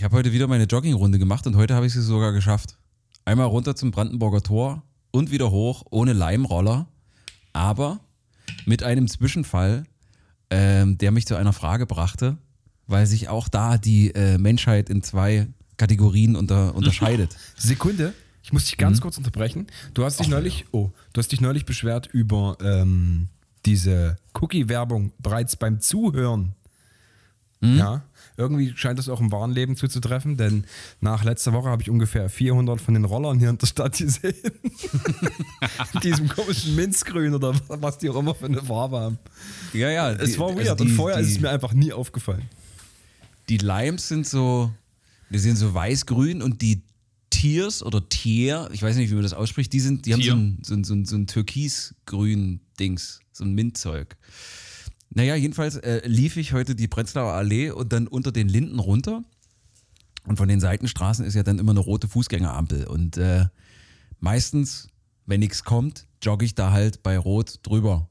Ich habe heute wieder meine Joggingrunde gemacht und heute habe ich sie sogar geschafft. Einmal runter zum Brandenburger Tor und wieder hoch ohne Leimroller, aber mit einem Zwischenfall, ähm, der mich zu einer Frage brachte, weil sich auch da die äh, Menschheit in zwei Kategorien unter, unterscheidet. Sekunde, ich muss dich ganz Mhm. kurz unterbrechen. Du hast dich neulich, oh, du hast dich neulich beschwert über ähm, diese Cookie-Werbung bereits beim Zuhören. Mhm. Ja, irgendwie scheint das auch im wahren Leben zuzutreffen, denn nach letzter Woche habe ich ungefähr 400 von den Rollern hier in der Stadt gesehen. In diesem komischen Minzgrün oder was die auch immer für eine Farbe haben. Ja, ja. Es die- war also weird die, und vorher die, ist es mir einfach nie aufgefallen. Die Limes sind so, die sind so weiß-grün und die Tiers oder Tier, ich weiß nicht, wie man das ausspricht, die sind, die haben so ein, so ein, so ein, so ein türkisgrün Dings, so ein Mintzeug. Naja, jedenfalls äh, lief ich heute die Prenzlauer Allee und dann unter den Linden runter. Und von den Seitenstraßen ist ja dann immer eine rote Fußgängerampel. Und äh, meistens, wenn nichts kommt, jogge ich da halt bei Rot drüber.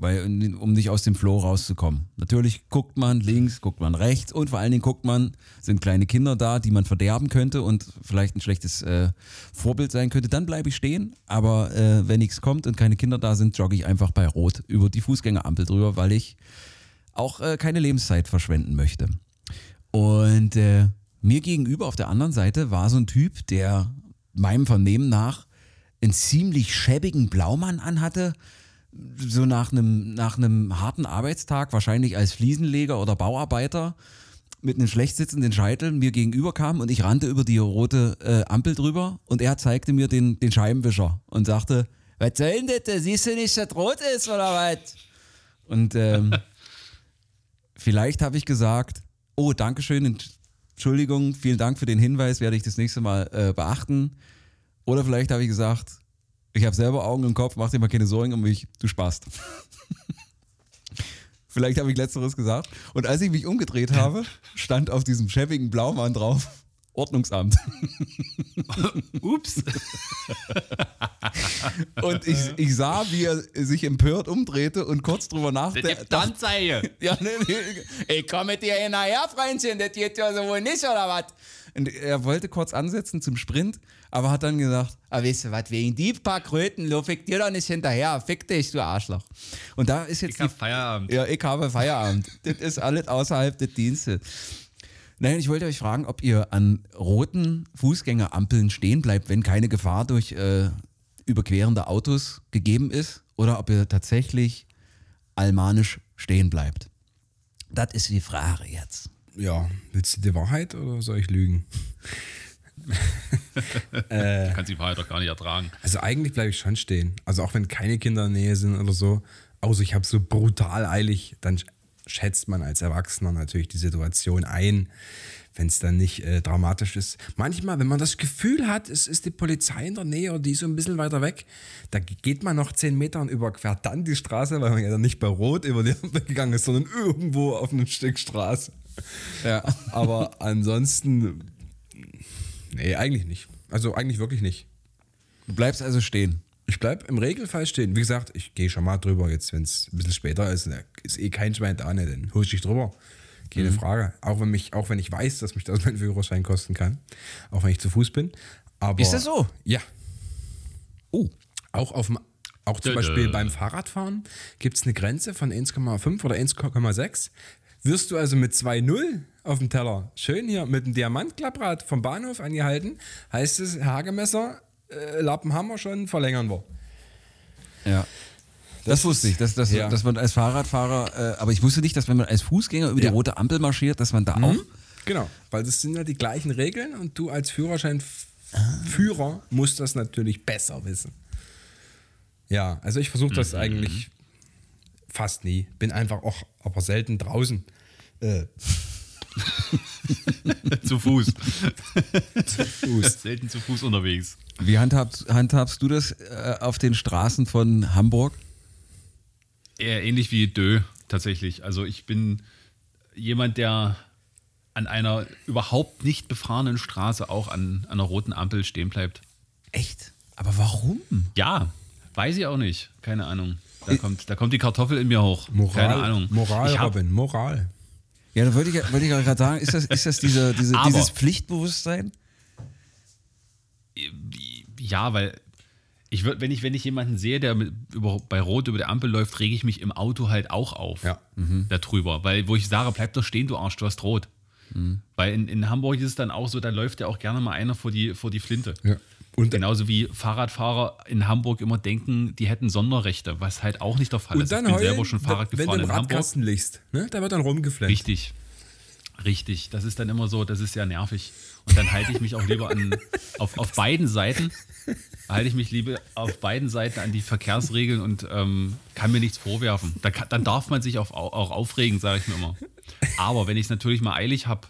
Weil, um nicht aus dem Flow rauszukommen. Natürlich guckt man links, guckt man rechts und vor allen Dingen guckt man, sind kleine Kinder da, die man verderben könnte und vielleicht ein schlechtes äh, Vorbild sein könnte. Dann bleibe ich stehen, aber äh, wenn nichts kommt und keine Kinder da sind, jogge ich einfach bei Rot über die Fußgängerampel drüber, weil ich auch äh, keine Lebenszeit verschwenden möchte. Und äh, mir gegenüber auf der anderen Seite war so ein Typ, der meinem Vernehmen nach einen ziemlich schäbigen Blaumann anhatte, so nach einem, nach einem harten Arbeitstag, wahrscheinlich als Fliesenleger oder Bauarbeiter, mit einem schlecht sitzenden Scheitel mir gegenüber kam und ich rannte über die rote äh, Ampel drüber und er zeigte mir den, den Scheibenwischer und sagte, was soll denn das? Siehst du nicht, dass rot ist oder was? Und ähm, vielleicht habe ich gesagt, oh, Dankeschön, Entschuldigung, vielen Dank für den Hinweis, werde ich das nächste Mal äh, beachten. Oder vielleicht habe ich gesagt, ich habe selber Augen im Kopf, mach dir mal keine Sorgen um mich, du sparst. vielleicht habe ich letzteres gesagt. Und als ich mich umgedreht habe, stand auf diesem schäbigen Blaumann drauf, Ordnungsamt. Ups. Und ich, ich sah, wie er sich empört umdrehte und kurz drüber nachdachte. gibt Anzeige. Ja, nee, ich komme dir hinterher, Freundchen, das geht ja so wohl nicht, oder was? Und er wollte kurz ansetzen zum Sprint, aber hat dann gesagt, ah, weißt du was, wegen die paar Kröten laufe ich dir doch nicht hinterher, fick dich, du Arschloch. Und da ist jetzt Ich hab Feierabend. ja, ich habe Feierabend. das ist alles außerhalb des Dienstes. Nein, ich wollte euch fragen, ob ihr an roten Fußgängerampeln stehen bleibt, wenn keine Gefahr durch äh, überquerende Autos gegeben ist, oder ob ihr tatsächlich almanisch stehen bleibt. Das ist die Frage jetzt. Ja, willst du die Wahrheit oder soll ich lügen? Du kannst die Wahrheit doch gar nicht ertragen. Also eigentlich bleibe ich schon stehen. Also auch wenn keine Kinder in der Nähe sind oder so. Außer ich habe so brutal eilig, dann schätzt man als Erwachsener natürlich die Situation ein, wenn es dann nicht äh, dramatisch ist. Manchmal, wenn man das Gefühl hat, es ist die Polizei in der Nähe oder die ist so ein bisschen weiter weg, da geht man noch zehn Meter und überquert dann die Straße, weil man ja dann nicht bei Rot über die Ampel gegangen ist, sondern irgendwo auf einem Stück Straße. Ja. Aber ansonsten, nee, eigentlich nicht. Also eigentlich wirklich nicht. Du bleibst also stehen. Ich bleib im Regelfall stehen. Wie gesagt, ich gehe schon mal drüber jetzt, wenn es ein bisschen später ist. Ist eh kein Schwein da, ne, dann husch ich drüber. Keine Frage. Auch wenn, mich, auch wenn ich weiß, dass mich das mein Führerschein kosten kann. Auch wenn ich zu Fuß bin. Aber, Ist das so? Ja. Oh. Auch, auf dem, auch zum. Beispiel beim Fahrradfahren gibt es eine Grenze von 1,5 oder 1,6. Wirst du also mit 2,0 auf dem Teller schön hier mit dem Diamantklapprad vom Bahnhof angehalten, heißt es, Hagemesser, äh, Lappen haben wir schon, verlängern wir. Ja. Das, wusste ich, dass, dass, Ja. dass man als Fahrradfahrer, äh, aber ich wusste nicht, dass wenn man als Fußgänger über Ja. die rote Ampel marschiert, dass man da auch. Genau, weil das sind ja die gleichen Regeln und du als Führerscheinführer musst das natürlich besser wissen. Ja, also ich versuche das eigentlich fast nie. Bin einfach auch, aber selten draußen. Äh, zu Fuß. Fuß. Selten zu Fuß unterwegs. Wie handhabst, handhabst du das äh, auf den Straßen von Hamburg? Eher ähnlich wie Dö, tatsächlich. Also ich bin jemand, der an einer überhaupt nicht befahrenen Straße auch an, an einer roten Ampel stehen bleibt. Echt? Aber warum? Ja, weiß ich auch nicht. Keine Ahnung. Da kommt, da kommt die Kartoffel in mir hoch. Moral, Keine Ahnung. Moral, ich hab, Robin, Moral. Ja, da wollte ich, wollte ich gerade sagen, ist das, ist das diese, diese, Aber- dieses Pflichtbewusstsein? Ja, weil ich würd, wenn ich, wenn ich jemanden sehe, der mit, über, bei Rot über die Ampel läuft, rege ich mich im Auto halt auch auf. Ja. Darüber. Weil, wo ich sage, bleib doch stehen, du Arsch, du hast rot. Weil in, in Hamburg ist es dann auch so, da läuft ja auch gerne mal einer vor die, vor die Flinte. Ja. Und, Genauso wie Fahrradfahrer in Hamburg immer denken, die hätten Sonderrechte, was halt auch nicht der Fall und ist. dann ich bin heulen, selber schon Fahrrad wenn du gefahren im in Hamburg. Radkasten liegst. Ne? Da wird dann rumgeflennt. Richtig. Richtig. Das ist dann immer so, das ist ja nervig. Und dann halte ich mich auch lieber an, auf, auf beiden Seiten, halte ich mich lieber auf beiden Seiten an die Verkehrsregeln und ähm, kann mir nichts vorwerfen. Da kann, dann darf man sich auf, auch aufregen, sage ich mir immer. Aber wenn ich es natürlich mal eilig habe,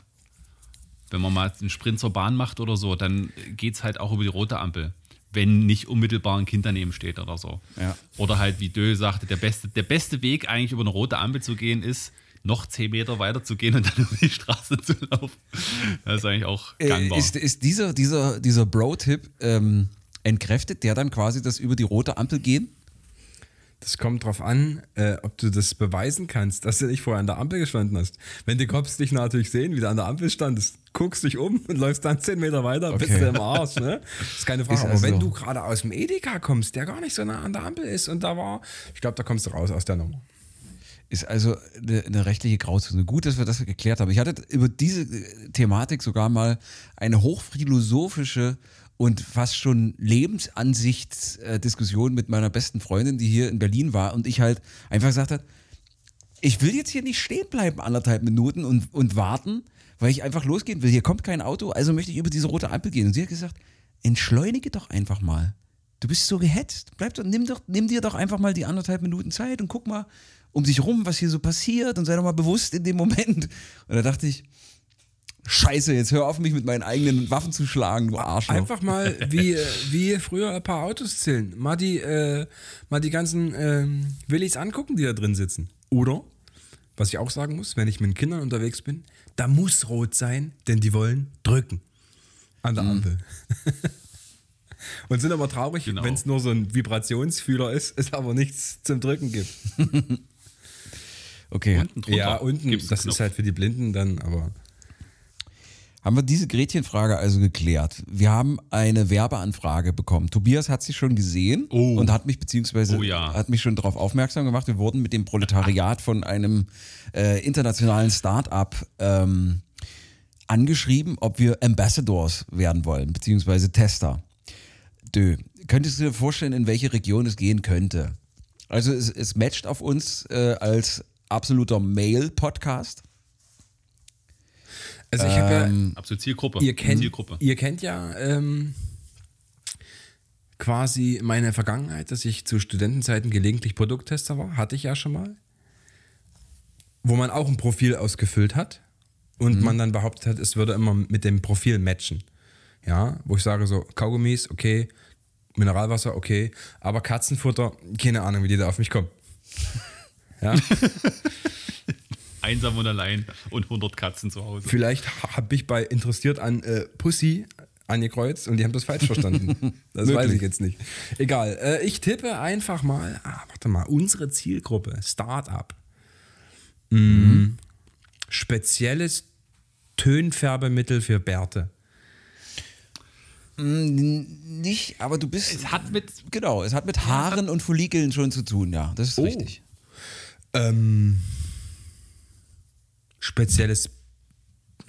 wenn man mal einen Sprint zur Bahn macht oder so, dann geht es halt auch über die rote Ampel. Wenn nicht unmittelbar ein Kind daneben steht oder so. Ja. Oder halt, wie Dö sagte, der beste, der beste Weg eigentlich über eine rote Ampel zu gehen ist, noch zehn Meter weiter zu gehen und dann über die Straße zu laufen. Das ist eigentlich auch Äh, gangbar. Ist, ist dieser, dieser, dieser Bro-Tipp ähm, entkräftet der dann quasi das über die rote Ampel gehen? Das kommt drauf an, äh, ob du das beweisen kannst, dass du nicht vorher an der Ampel gestanden hast. Wenn die Cops dich natürlich sehen, wie du an der Ampel standest, guckst dich um und läufst dann 10 Meter weiter, bist Okay. du im Arsch. Ne? Das ist keine Frage. Ist Aber also- wenn du gerade aus dem Edeka kommst, der gar nicht so nah an der Ampel ist und da war, ich glaube, da kommst du raus aus der Nummer. Ist also eine, eine rechtliche Grauzone. Gut, dass wir das geklärt haben. Ich hatte über diese Thematik sogar mal eine hochphilosophische und fast schon Lebensansichtsdiskussion mit meiner besten Freundin, die hier in Berlin war und ich halt einfach gesagt habe, ich will jetzt hier nicht stehen bleiben anderthalb Minuten und, und warten, weil ich einfach losgehen will. Hier kommt kein Auto, also möchte ich über diese rote Ampel gehen. Und sie hat gesagt, entschleunige doch einfach mal. Du bist so gehetzt. Bleib doch, nimm, doch, nimm dir doch einfach mal die anderthalb Minuten Zeit und guck mal um dich rum, was hier so passiert und sei doch mal bewusst in dem Moment. Und da dachte ich, Scheiße, jetzt hör auf mich mit meinen eigenen Waffen zu schlagen, du Arschloch. Einfach mal wie, äh, wie früher ein paar Autos zählen. Mal die, äh, mal die ganzen ähm, Willis angucken, die da drin sitzen. Oder, was ich auch sagen muss, wenn ich mit Kindern unterwegs bin, da muss rot sein, denn die wollen drücken an der Ampel. Und sind aber traurig, Genau. wenn es nur so ein Vibrationsfühler ist, es aber nichts zum Drücken gibt. Okay, Unten drunter ja, unten, gibt's das Knopf. ist halt für die Blinden dann, aber haben wir diese Gretchenfrage also geklärt. Wir haben eine Werbeanfrage bekommen. Tobias hat sie schon gesehen Oh. und hat mich beziehungsweise Oh ja. hat mich schon darauf aufmerksam gemacht. Wir wurden mit dem Proletariat von einem äh, internationalen Start-up ähm, angeschrieben, ob wir Ambassadors werden wollen, beziehungsweise Tester. Dö. Könntest du dir vorstellen, in welche Region es gehen könnte? Also es, es matcht auf uns äh, als absoluter Mail-Podcast. also ich habe ja, Absolut Zielgruppe. Ihr kennt, Zielgruppe. ihr kennt ja ähm, quasi meine Vergangenheit, dass ich zu Studentenzeiten gelegentlich Produkttester war. Hatte ich ja schon mal. Wo man auch ein Profil ausgefüllt hat und man dann behauptet hat, es würde immer mit dem Profil matchen. Ja, wo ich sage so, Kaugummis, okay, Mineralwasser, okay, aber Katzenfutter, keine Ahnung, wie die da auf mich kommen. Ja, Einsam und allein und 100 Katzen zu Hause. Vielleicht habe ich bei interessiert an äh, Pussy angekreuzt und die haben das falsch verstanden. Das weiß ich jetzt nicht. Egal. Äh, ich tippe einfach mal, ah, warte mal, unsere Zielgruppe, Startup. Mm, Spezielles Tönfärbemittel für Bärte. Mm, Nicht, aber du bist. Es hat mit Genau, es hat mit Haaren und Follikeln schon zu tun, ja. Das ist Oh. richtig. Ähm, spezielles.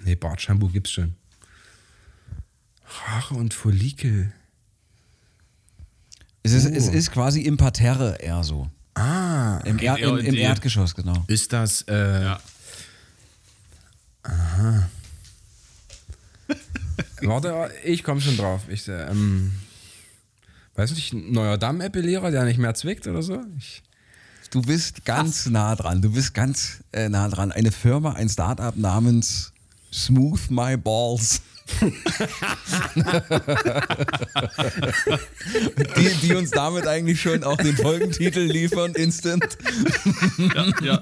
Nee, Bartshampoo gibt's schon. Haare und Follikel. Es ist, Oh. es ist quasi im Parterre eher so. Ah, Im, er, im, im Erdgeschoss, genau. ist das. Äh, ja. Warte, ich komme schon drauf. Ich, äh, ähm, weiß nicht, ein neuer Dammepilierer, der nicht mehr zwickt oder so? Ich, Du bist ganz nah dran. Du bist ganz äh, nah dran. Eine Firma, ein Startup namens Smooth My Balls. die, die uns damit eigentlich schon auch den Folgentitel liefern, instant. ja, ja.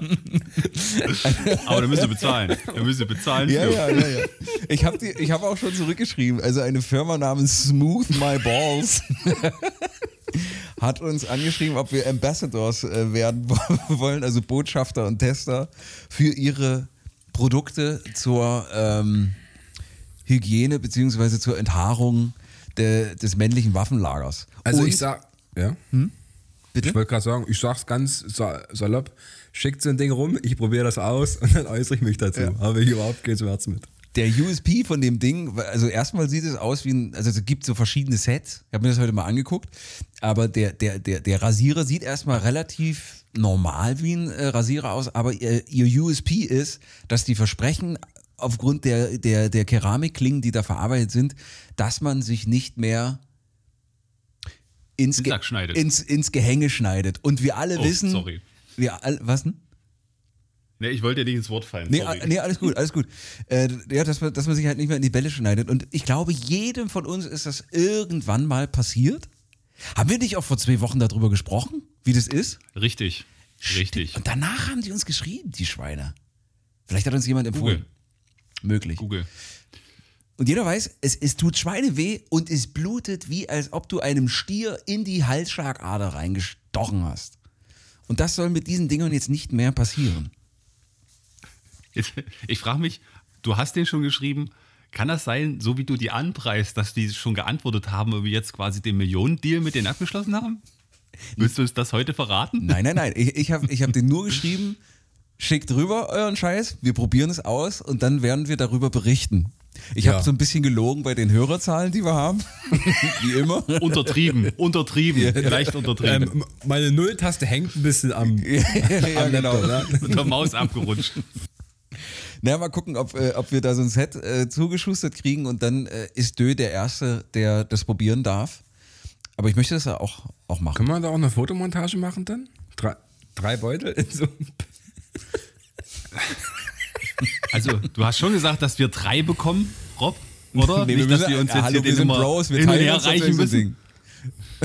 Aber da müsst ihr bezahlen. Da müsst ihr bezahlen. Ja, ja, ja, ja. Ich habe hab auch schon zurückgeschrieben. Also eine Firma namens Smooth My Balls hat uns angeschrieben, ob wir Ambassadors äh, werden wollen, also Botschafter und Tester für ihre Produkte zur ähm, Hygiene beziehungsweise zur Enthaarung de, des männlichen Waffenlagers. Also Und- ich sag, ja. Bitte? Ich wollte gerade sagen, ich sag's ganz sa- salopp, schickt so ein Ding rum, ich probiere das aus und dann äußere ich mich dazu. Ja. Habe ich überhaupt keinen Schmerz mit. Der USP von dem Ding, also erstmal sieht es aus wie ein, also es gibt so verschiedene Sets. Ich habe mir das heute mal angeguckt, aber der, der, der, der Rasierer sieht erstmal relativ normal wie ein äh, Rasierer aus, aber ihr, ihr USP ist, dass die versprechen, aufgrund der, der, der Keramikklingen, die da verarbeitet sind, dass man sich nicht mehr ins, Ge- ins, ins Gehänge schneidet. Und wir alle Oh, wissen, sorry. wir all, was denn? Nee, ich wollte dir nicht ins Wort fallen. Nee, sorry. nee, alles gut, alles gut. Äh, ja, dass man, dass man sich halt nicht mehr in die Bälle schneidet. Und ich glaube, jedem von uns ist das irgendwann mal passiert. Haben wir nicht auch vor zwei Wochen darüber gesprochen, wie das ist? Richtig. Richtig. Und danach haben die uns geschrieben, die Schweine. Vielleicht hat uns jemand empfohlen. Google. Möglich. Google. Und jeder weiß, es, es tut Schweine weh und es blutet, wie als ob du einem Stier in die Halsschlagader reingestochen hast. Und das soll mit diesen Dingern jetzt nicht mehr passieren. Jetzt, ich frage mich, du hast den schon geschrieben. Kann das sein, so wie du die anpreist, dass die schon geantwortet haben und wir jetzt quasi den Millionendeal mit denen abgeschlossen haben? Willst du uns das heute verraten? Nein, nein, nein. Ich, ich habe ich hab den nur geschrieben, schickt rüber euren Scheiß, wir probieren es aus und dann werden wir darüber berichten. Ich Ja. habe so ein bisschen gelogen bei den Hörerzahlen, die wir haben. Wie immer. Untertrieben, untertrieben, leicht untertrieben. Ähm, meine Nulltaste hängt ein bisschen am, ja, am genau. Laptop, ne? Mit der Maus abgerutscht. Na, mal gucken, ob, äh, ob wir da so ein Set äh, zugeschustert kriegen und dann äh, ist Dö der Erste, der das probieren darf. Aber ich möchte das ja auch, auch machen. Können wir da auch eine Fotomontage machen dann? Drei, drei Beutel in so Also, du hast schon gesagt, dass wir drei bekommen, Rob, oder? Nee, Nicht, wir dass müssen- wir uns ja, jetzt hallo, hier wir den sind immer Bros, wir teilen uns reichen müssen.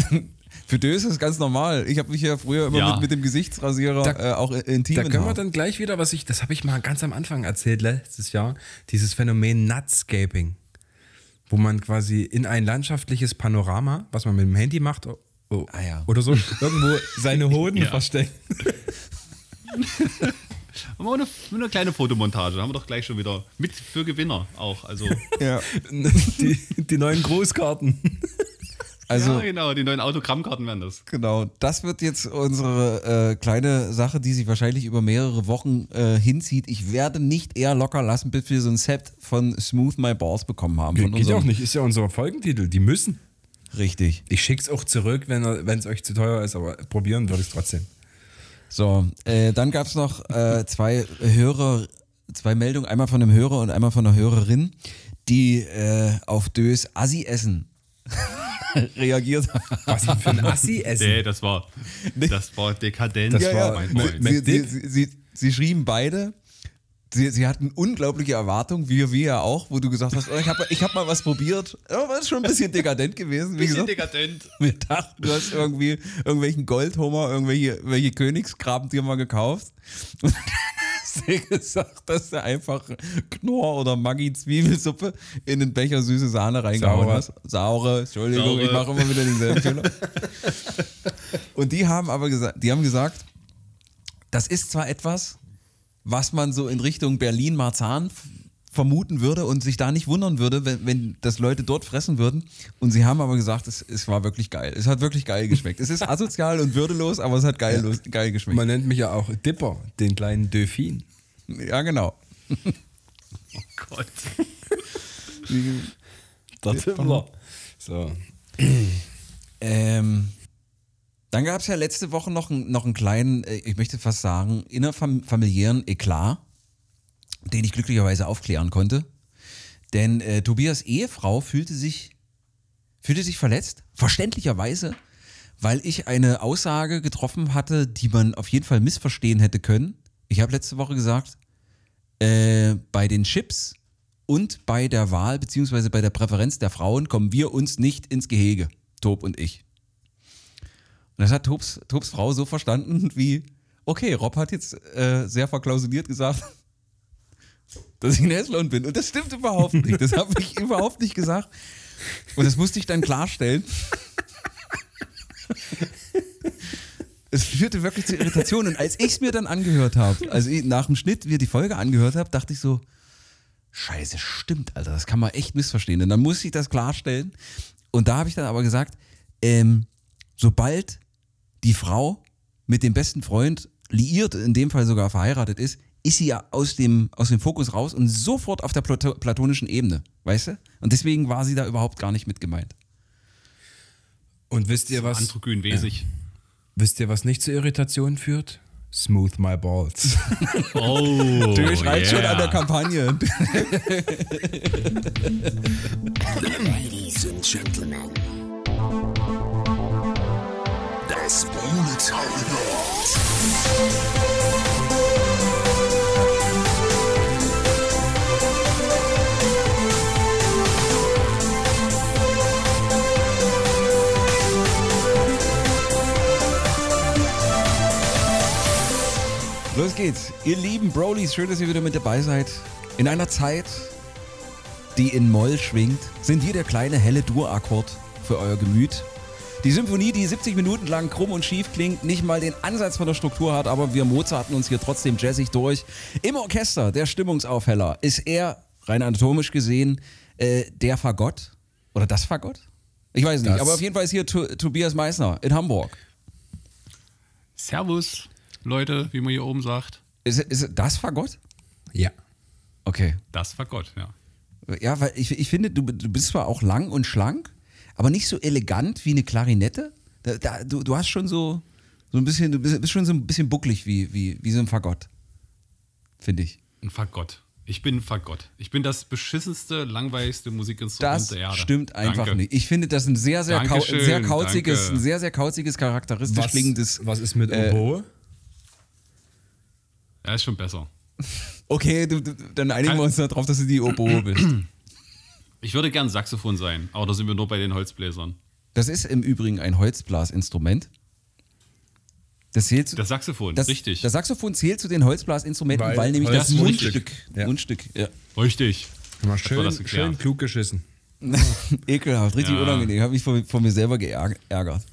Ding. Für Dö ist das ganz normal. Ich habe mich ja früher immer Ja. mit, mit dem Gesichtsrasierer Da- äh, auch intim Da können wir Haar. dann gleich wieder, was ich, das habe ich mal ganz am Anfang erzählt letztes Jahr, dieses Phänomen Nutscaping, wo man quasi in ein landschaftliches Panorama, was man mit dem Handy macht oh, oh, Ah ja. oder so, irgendwo seine Hoden Ja. versteckt. Aber eine, eine kleine Fotomontage haben wir doch gleich schon wieder mit für Gewinner auch. Also, Ja. Die, die neuen Grußkarten. Also, ja, genau, die neuen Autogrammkarten werden das. Genau, das wird jetzt unsere äh, kleine Sache, die sich wahrscheinlich über mehrere Wochen äh, hinzieht. Ich werde nicht eher locker lassen, bis wir so ein Set von Smooth My Balls bekommen haben. Von Geht ja auch nicht, ist ja unser Folgentitel. Die müssen. Richtig. Ich schick's auch zurück, wenn es euch zu teuer ist, aber probieren würde ich es trotzdem. So, äh, dann gab es noch äh, zwei Hörer, zwei Meldungen, einmal von einem Hörer und einmal von einer Hörerin, die äh, auf Dös Assi-Essen reagiert haben. Was denn für ein Assi-Essen? Nee, das war, das war dekadent, Das Ja, war ja. mein Freund. sie, sie, sie, sie schrieben beide. Sie, sie hatten unglaubliche Erwartungen, wir, wir ja auch, wo du gesagt hast, oh, ich habe ich hab mal was probiert. Ja, war schon ein bisschen dekadent gewesen. Wie Bisschen gesagt, dekadent. wir dachten, du hast irgendwie irgendwelchen Goldhummer, irgendwelche welche Königsgraben dir mal gekauft. Und dann hast du gesagt, dass du einfach Knorr oder Maggi Zwiebelsuppe in den Becher süße Sahne reingehauen Saure. hast. Saure, Entschuldigung, Saure. ich mache immer wieder denselben Fehler. Und die haben aber gesagt, die haben gesagt, das ist zwar etwas, was man so in Richtung Berlin-Marzahn vermuten würde und sich da nicht wundern würde, wenn, wenn das Leute dort fressen würden. Und sie haben aber gesagt, es, es war wirklich geil. Es hat wirklich geil geschmeckt. Es ist asozial und würdelos, aber es hat geil, los, geil geschmeckt. Man nennt mich ja auch Dipper, den kleinen Delfin. ja, genau. Oh Gott. Der Timmler. So. Ähm, dann gab es ja letzte Woche noch, einen- noch einen kleinen, äh, ich möchte fast sagen, innerfamiliären Eklat, den ich glücklicherweise aufklären konnte. Denn äh, Tobias Ehefrau fühlte sich, fühlte sich verletzt, verständlicherweise, weil ich eine Aussage getroffen hatte, die man auf jeden Fall missverstehen hätte können. Ich habe letzte Woche gesagt, äh, bei den Chips und bei der Wahl beziehungsweise bei der Präferenz der Frauen kommen wir uns nicht ins Gehege, Tob und ich. Und das hat Tobs, Tobs Frau so verstanden wie, okay, Rob hat jetzt äh, sehr verklausuliert gesagt, dass ich ein Häslon bin. Und das stimmt überhaupt nicht. Das habe ich überhaupt nicht gesagt. Und das musste ich dann klarstellen. Es führte wirklich zu Irritationen. Und als ich es mir dann angehört habe, also ich, nach dem Schnitt mir die Folge angehört habe, dachte ich so, Scheiße, stimmt, Alter, das kann man echt missverstehen. Und dann muss ich das klarstellen. Und da habe ich dann aber gesagt, ähm, sobald die Frau mit dem besten Freund liiert, in dem Fall sogar verheiratet ist, ist sie ja aus dem, aus dem Fokus raus und sofort auf der Plato platonischen Ebene, weißt du? Und deswegen war sie da überhaupt gar nicht mit gemeint. Und wisst ihr was? Androgyn wesig. Wisst ihr, was nicht zu Irritationen führt? Smooth my balls. Oh. Du schreibst schon yeah. an der Kampagne. Ladies and Gentlemen. Das Monetaumwort. Los geht's. Ihr lieben Brolies, schön, dass ihr wieder mit dabei seid. In einer Zeit, die in Moll schwingt, sind wir der kleine helle Dur-Akkord für euer Gemüt. Die Symphonie, die 70 Minuten lang krumm und schief klingt, nicht mal den Ansatz von der Struktur hat, aber wir Mozarten uns hier trotzdem jazzig durch. Im Orchester, der Stimmungsaufheller, ist er, rein anatomisch gesehen, äh, der Fagott oder das Fagott? Ich weiß nicht, Das- aber auf jeden Fall ist hier to Tobias Meissner in Hamburg. Servus, Leute, wie man hier oben sagt. Ist, ist das Fagott? ja. Okay. Das war Gott, ja. Ja, weil ich, ich finde, du, du bist zwar auch lang und schlank, aber nicht so elegant wie eine Klarinette. Da, da, du, du hast schon so, so ein bisschen, du bist, bist schon so ein bisschen bucklig wie, wie, wie so ein Fagott. Finde ich. Ein Fagott. Ich bin ein Fagott. Ich bin das beschissenste, langweiligste Musikinstrument Das der Erde. stimmt einfach Danke. nicht. Ich finde das ein sehr, sehr, kau Dankeschön, sehr kauziges, danke. ein sehr, sehr kauziges, charakteristisch Was, klingendes. was ist mit äh, Oboe? Ja, ist schon besser. Okay, du, du, dann einigen Kann- wir uns darauf, dass du die Oboe bist. Ich würde gern Saxophon sein, aber da sind wir nur bei den Holzbläsern. Das ist im Übrigen ein Holzblasinstrument. Das zählt zu, Das Saxophon, das, richtig. Das Saxophon zählt zu den Holzblasinstrumenten, weil, Weil nämlich Holz das Mundstück. Mundstück. Ja. Mundstück, ja. richtig. Mal schön, schön klug geschissen. Ekelhaft, richtig Ja. unangenehm. Habe ich vor, vor mir selber geärgert.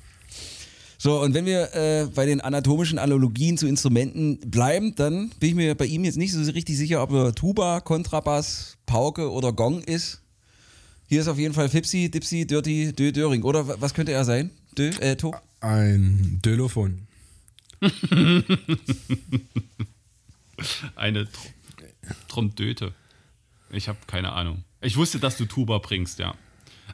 So, und wenn wir äh, bei den anatomischen Analogien zu Instrumenten bleiben, dann bin ich mir bei ihm jetzt nicht so richtig sicher, ob er Tuba, Kontrabass, Pauke oder Gong ist. Hier ist auf jeden Fall Fipsi, Dipsi, Dirty, Dö, Döring. Oder wa- was könnte er sein? Dö, äh, To? Ein Dölophon. Eine Tr Trompdöte. Ich habe keine Ahnung. Ich wusste, dass du Tuba bringst, ja.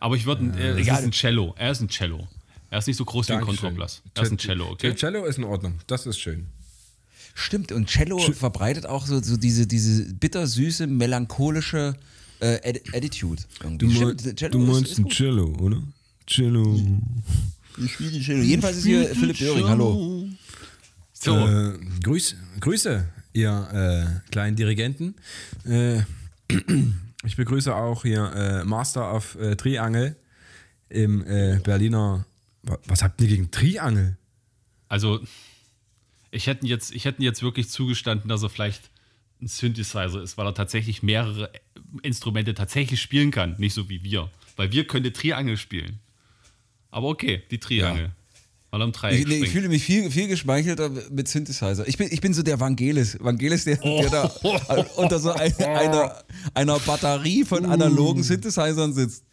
Aber ich würde, äh, es ist ein Cello. Er ist ein Cello. Er ist nicht so groß wie ein Dankeschön. Kontrabass. Er ist ein Cello, okay? Der Cello ist in Ordnung. Das ist schön. Stimmt, und Cello verbreitet auch so, so diese, diese bittersüße, melancholische äh, Atti- Attitude. irgendwie. Stimmt, Cello ist- ist gut. Cello, oder? Cello. Ich spiele Cello. Jedenfalls ist hier Philipp Döring. Hallo. So, Äh, Grüß, Grüße, ihr äh, kleinen Dirigenten. Äh, ich begrüße auch hier äh, Master of äh, Triangel im äh, Berliner. Wa- Was habt ihr gegen Triangel? also ich hätte jetzt, ich hätte jetzt wirklich zugestanden, dass er vielleicht ein Synthesizer ist, weil er tatsächlich mehrere Instrumente tatsächlich spielen kann, nicht so wie wir. Weil wir können Triangel spielen. Aber okay, die Triangel. Weil er im Dreieck Ich, nee, ich fühle mich viel, viel geschmeichelter mit Synthesizer. Ich bin, ich bin so der Vangelis. Vangelis, der, der da unter so ein, einer, einer Batterie von analogen Synthesizern sitzt.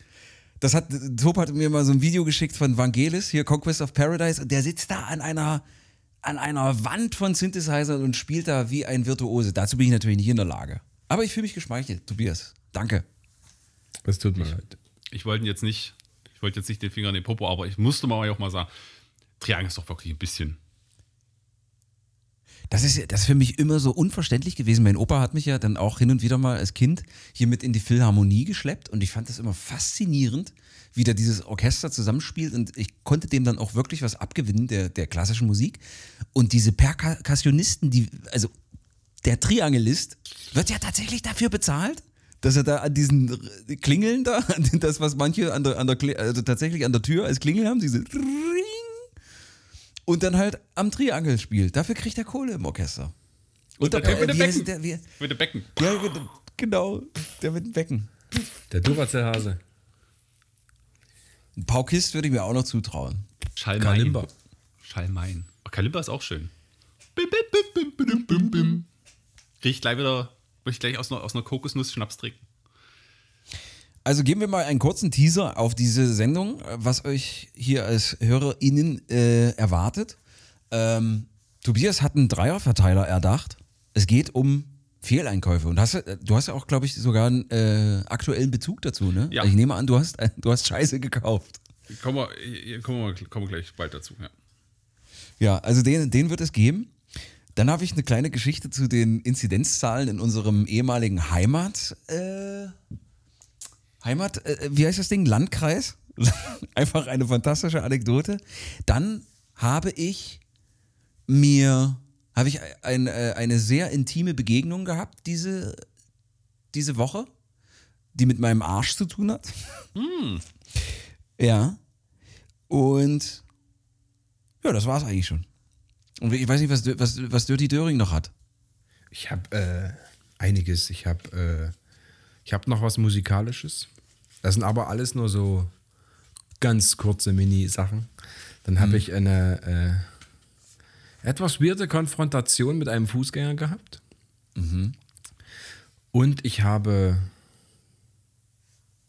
Das hat, Top hat mir mal so ein Video geschickt von Vangelis, hier Conquest of Paradise, und der sitzt da an einer, an einer Wand von Synthesizern und spielt da wie ein Virtuose. Dazu bin ich natürlich nicht in der Lage. Aber ich fühle mich geschmeichelt, Tobias. Danke. Das tut mir leid. ich wollte jetzt nicht, ich wollte jetzt nicht den Finger in den Popo, aber ich musste mal auch mal sagen, Triangel ist doch wirklich ein bisschen. Das ist, das ist für mich immer so unverständlich gewesen. Mein Opa hat mich ja dann auch hin und wieder mal als Kind hier mit in die Philharmonie geschleppt und ich fand das immer faszinierend, wie da dieses Orchester zusammenspielt und ich konnte dem dann auch wirklich was abgewinnen, der, der klassischen Musik. Und diese Perkussionisten, die, also der Triangelist, wird ja tatsächlich dafür bezahlt, dass er da an diesen Klingeln da, das, was manche an der, an der, also tatsächlich an der Tür als Klingel haben, diese Ring, und dann halt am Triangel spielt. Dafür kriegt er Kohle im Orchester. Und der dabei, mit dem Becken. der, wie, Mit dem Becken. ja, genau, der mit dem Becken. Der Duracell-Hase. Ein Paukist würde ich mir auch noch zutrauen. Schalmein. Kalimba. Schalmein. Oh, Kalimba ist auch schön. Bim, bim, bim, bim, bim, bim, bim. Krieg ich gleich wieder, möchte ich gleich aus einer, aus einer Kokosnuss Schnaps trinken. Also geben wir mal einen kurzen Teaser auf diese Sendung, was euch hier als HörerInnen äh, erwartet. Ähm, Tobias hat einen Dreierverteiler erdacht. Es geht um Fehleinkäufe. Und hast, äh, du hast ja auch, glaube ich, sogar einen äh, aktuellen Bezug dazu, ne? Ja. Ich nehme an, du hast, äh, du hast Scheiße gekauft. Kommen wir, hier kommen wir, kommen wir gleich bald dazu. Ja. Ja, also den, den wird es geben. Dann habe ich eine kleine Geschichte zu den Inzidenzzahlen in unserem ehemaligen Heimat. Äh, Heimat, äh, wie heißt das Ding? Landkreis? Einfach eine fantastische Anekdote. Dann habe ich mir, habe ich ein, äh, eine sehr intime Begegnung gehabt diese, diese Woche, die mit meinem Arsch zu tun hat. Ja. Und ja, das war es eigentlich schon. Und ich weiß nicht, was, was, was Dirty Döring noch hat. Ich habe äh, einiges. Ich habe äh, ich hab noch was Musikalisches. Das sind aber alles nur so ganz kurze Mini-Sachen. Dann habe ich eine äh, etwas weirde Konfrontation mit einem Fußgänger gehabt. Und ich habe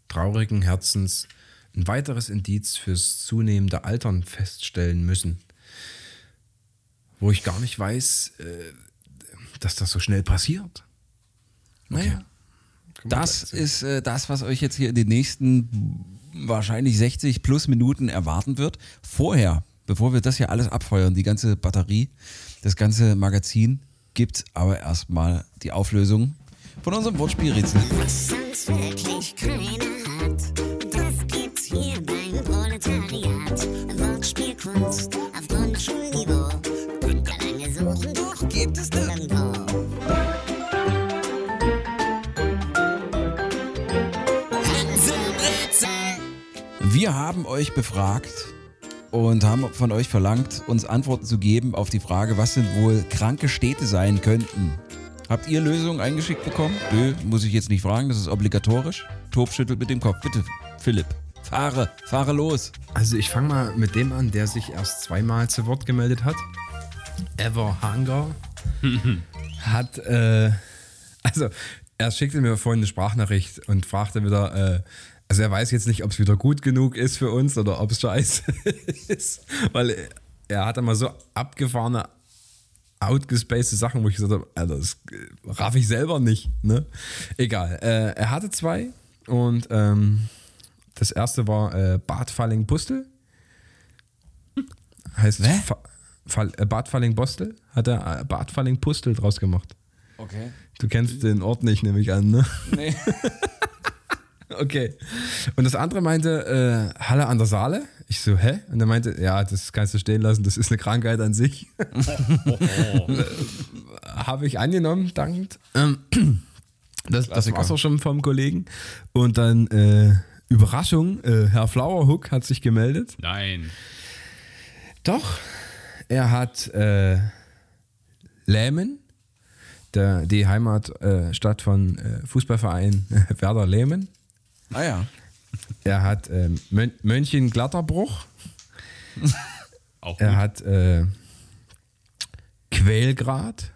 traurigen Herzens ein weiteres Indiz fürs zunehmende Altern feststellen müssen. Wo ich gar nicht weiß, äh, dass das so schnell passiert. Naja. Das ist äh, das, was euch jetzt hier in den nächsten wahrscheinlich 60 plus Minuten erwarten wird. Vorher, bevor wir das hier alles abfeuern, die ganze Batterie, das ganze Magazin, gibt aber erstmal die Auflösung von unserem Wortspielrätsel. Was sonst wirklich keiner hat, das gibt's hier beim Proletariat. Wortspielkunst auf Grundschulniveau. Und lange suchen, doch gibt es nirgendwo. Wir haben euch befragt und haben von euch verlangt, uns Antworten zu geben auf die Frage, was sind wohl kranke Städte sein könnten. Habt ihr Lösungen eingeschickt bekommen? Nö, muss ich jetzt nicht fragen, das ist obligatorisch. Tob schüttelt mit dem Kopf. Bitte, Philipp, fahre, fahre los. Also ich fange mal mit dem an, der sich erst zweimal zu Wort gemeldet hat. Ever Hunger hat, äh, also er schickte mir vorhin eine Sprachnachricht und fragte wieder, äh, also er weiß jetzt nicht, ob es wieder gut genug ist für uns oder ob es scheiße ist, weil er hat immer so abgefahrene, outgespacede Sachen, wo ich gesagt habe, Alter, das äh, raff ich selber nicht. Ne? Egal, äh, er hatte zwei und ähm, das erste war äh, Bad Falling-Pustel. Heißt? Fa Fall, äh, Bad Falling-Bostel hat er äh, Bad Falling-Pustel draus gemacht. Okay. Du kennst den Ort nicht, nehme ich an, ne? Nee. Okay. Und das andere meinte äh, Halle an der Saale. Ich so, hä? Und er meinte, ja, das kannst du stehen lassen, das ist eine Krankheit an sich. Habe ich angenommen, dankend. Ähm, das das Klassiker. war's auch schon vom Kollegen. Und dann, äh, Überraschung, äh, Herr Flowerhook hat sich gemeldet. Nein. Doch, er hat äh, Lähmen, der, die Heimatstadt äh, von äh, Fußballverein Werder Lähmen. Ah ja. Er hat äh, Mön Mönchenglatterbruch. Auch Er gut. hat äh, Quälgrad.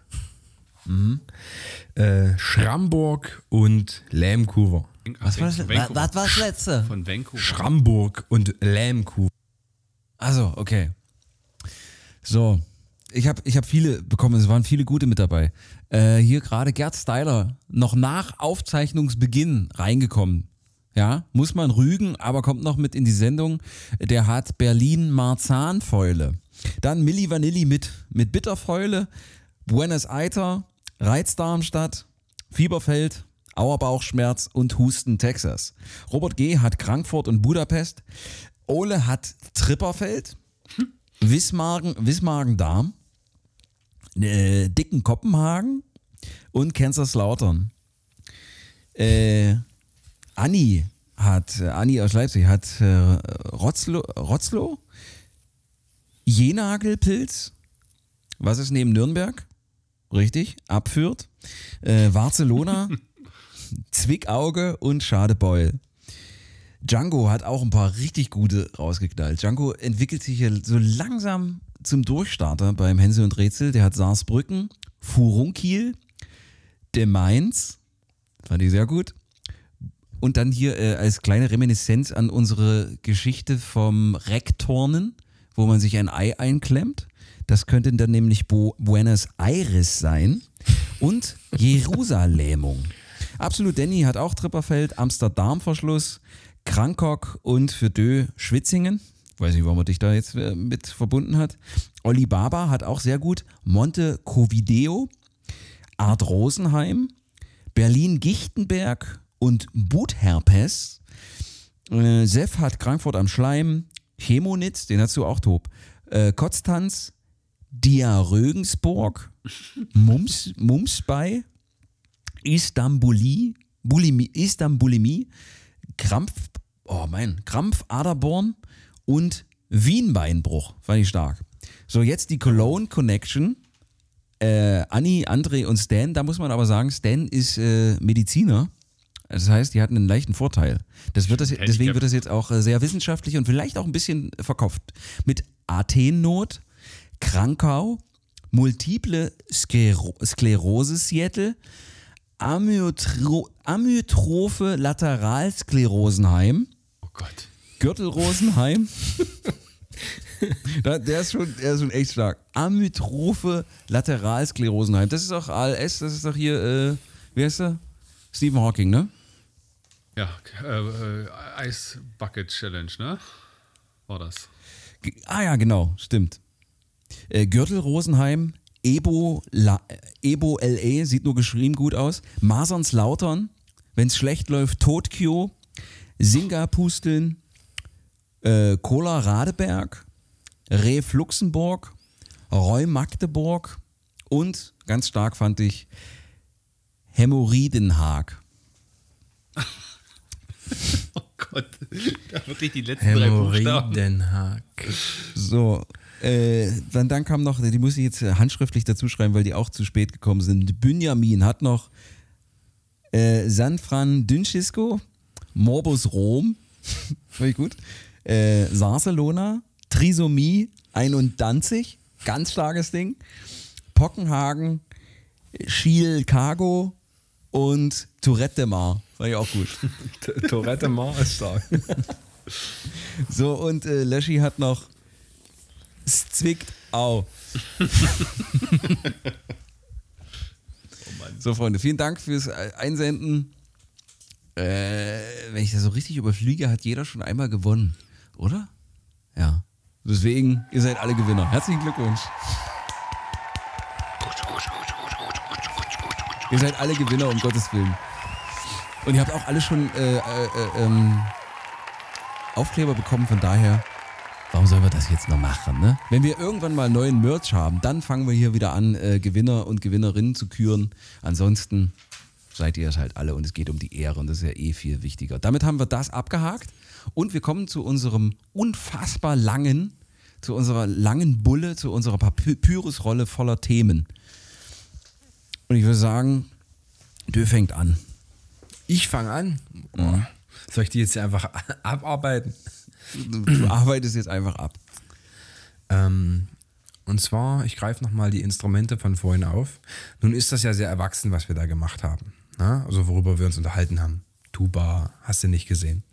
Äh, Schramburg und Lämkuver. Was war das? Vancouver. Was war das letzte? Von Vancouver. Schramburg und Lämkuver. Also, okay. So, ich habe ich hab viele bekommen, es waren viele gute mit dabei. Äh, hier gerade Gerd Steiler, noch nach Aufzeichnungsbeginn reingekommen. Ja, muss man rügen, aber kommt noch mit in die Sendung. Der hat Berlin Marzahn-Fäule. Dann Milli Vanilli mit, mit Bitterfäule, Buenos Aires, Reizdarmstadt, Fieberfeld, Auerbauchschmerz und Husten, Texas. Robert G. hat Frankfurt und Budapest. Ole hat Tripperfeld, Wismagen, Wismagen-Darm, äh, Dicken Kopenhagen und Kaiserslautern. Äh, Anni hat, äh, Anni aus Leipzig hat äh, Rotzlo, Rotzlo, Jenagelpilz, was ist neben Nürnberg? Richtig, abführt. Äh, Barcelona, Zwickauge und Schadebeul. Django hat auch ein paar richtig gute rausgeknallt. Django entwickelt sich hier so langsam zum Durchstarter beim Hänsel und Rätsel. Der hat Saarbrücken, Furunkiel, De Mainz, fand ich sehr gut. Und dann hier äh, als kleine Reminiszenz an unsere Geschichte vom Rektornen, wo man sich ein Ei einklemmt. Das könnte dann nämlich Bo Buenos Aires sein. Und Jerusalemung. Absolut Danny hat auch Tripperfeld, Amsterdam-Verschluss, Krankok und für Dö Schwitzingen. Weiß nicht, warum er dich da jetzt äh, mit verbunden hat. Olli Baba hat auch sehr gut Monte Covideo, Art Rosenheim, Berlin-Gichtenberg und Butherpes. Äh, Seff hat Frankfurt am Schleim, Chemonitz, den hast du auch top. Äh, Kotztanz, Dia Rögensburg, Mums, Mumsbei, Istanbuli, Bulimie, Istanbulimie, Krampf, oh mein, Krampf, Aderborn und Wienbeinbruch. Fand ich stark. So, jetzt die Cologne Connection. Äh, Anni, André und Stan, da muss man aber sagen, Stan ist äh, Mediziner. Das heißt, die hatten einen leichten Vorteil. Das wird das, deswegen wird das jetzt auch äh, sehr wissenschaftlich und vielleicht auch ein bisschen verkopft. Mit Athennot, Krankau, multiple Skler Sklerose Seattle, Amyotro Amyotrophe Lateralsklerosenheim, Oh Gott. Gürtelrosenheim. Der, ist schon, der ist schon echt stark. Amyotrophe Lateralsklerosenheim. Das ist auch ALS, das ist doch hier, äh, wie heißt er? Stephen Hawking, ne? Ja, äh, äh, Ice Bucket Challenge, ne? War das. Ah ja, genau, stimmt. Äh, Gürtel Rosenheim, Ebo, La, Ebo LE, sieht nur geschrieben gut aus. Maserns Lautern, wenn es schlecht läuft, Tokio, Singapusteln, äh, Cola Radeberg, Ref Luxemburg, Roy Magdeburg und ganz stark fand ich Hämorrhoidenhaag. Oh Gott. Da wirklich die letzten drei Buchstaben. So, äh, dann, dann kam noch, die muss ich jetzt äh, handschriftlich dazu schreiben, weil die auch zu spät gekommen sind. Benjamin hat noch äh, San Francisco, Morbus Rom, ich gut, äh, Barcelona, Trisomie 21, ganz starkes Ding, Pockenhagen, Chicago und Tourette de Mar, fand ich auch gut. Tourette Mar ist stark. So, und äh, Leschi hat noch Es zwickt au. so, Freunde, vielen Dank fürs äh, Einsenden. Äh, wenn ich das so richtig überfliege, hat jeder schon einmal gewonnen, oder? Ja. Deswegen, ihr seid alle Gewinner. Herzlichen Glückwunsch. Ihr seid alle Gewinner, um Gottes Willen. Und ihr habt auch alle schon äh, äh, äh, ähm, Aufkleber bekommen, von daher, warum sollen wir das jetzt noch machen, ne? Wenn wir irgendwann mal neuen Merch haben, dann fangen wir hier wieder an, äh, Gewinner und Gewinnerinnen zu küren. Ansonsten seid ihr es halt alle und es geht um die Ehre und das ist ja eh viel wichtiger. Damit haben wir das abgehakt und wir kommen zu unserem unfassbar langen, zu unserer langen Bulle, zu unserer Papyrusrolle voller Themen. Und ich würde sagen, Dö fängt an. Ich fange an. Boah. Soll ich die jetzt einfach abarbeiten? Du, arbeitest jetzt einfach ab. Ähm, und zwar, ich greife nochmal die Instrumente von vorhin auf. Nun ist das ja sehr erwachsen, was wir da gemacht haben. Ne? Also worüber wir uns unterhalten haben. Tuba, hast du nicht gesehen.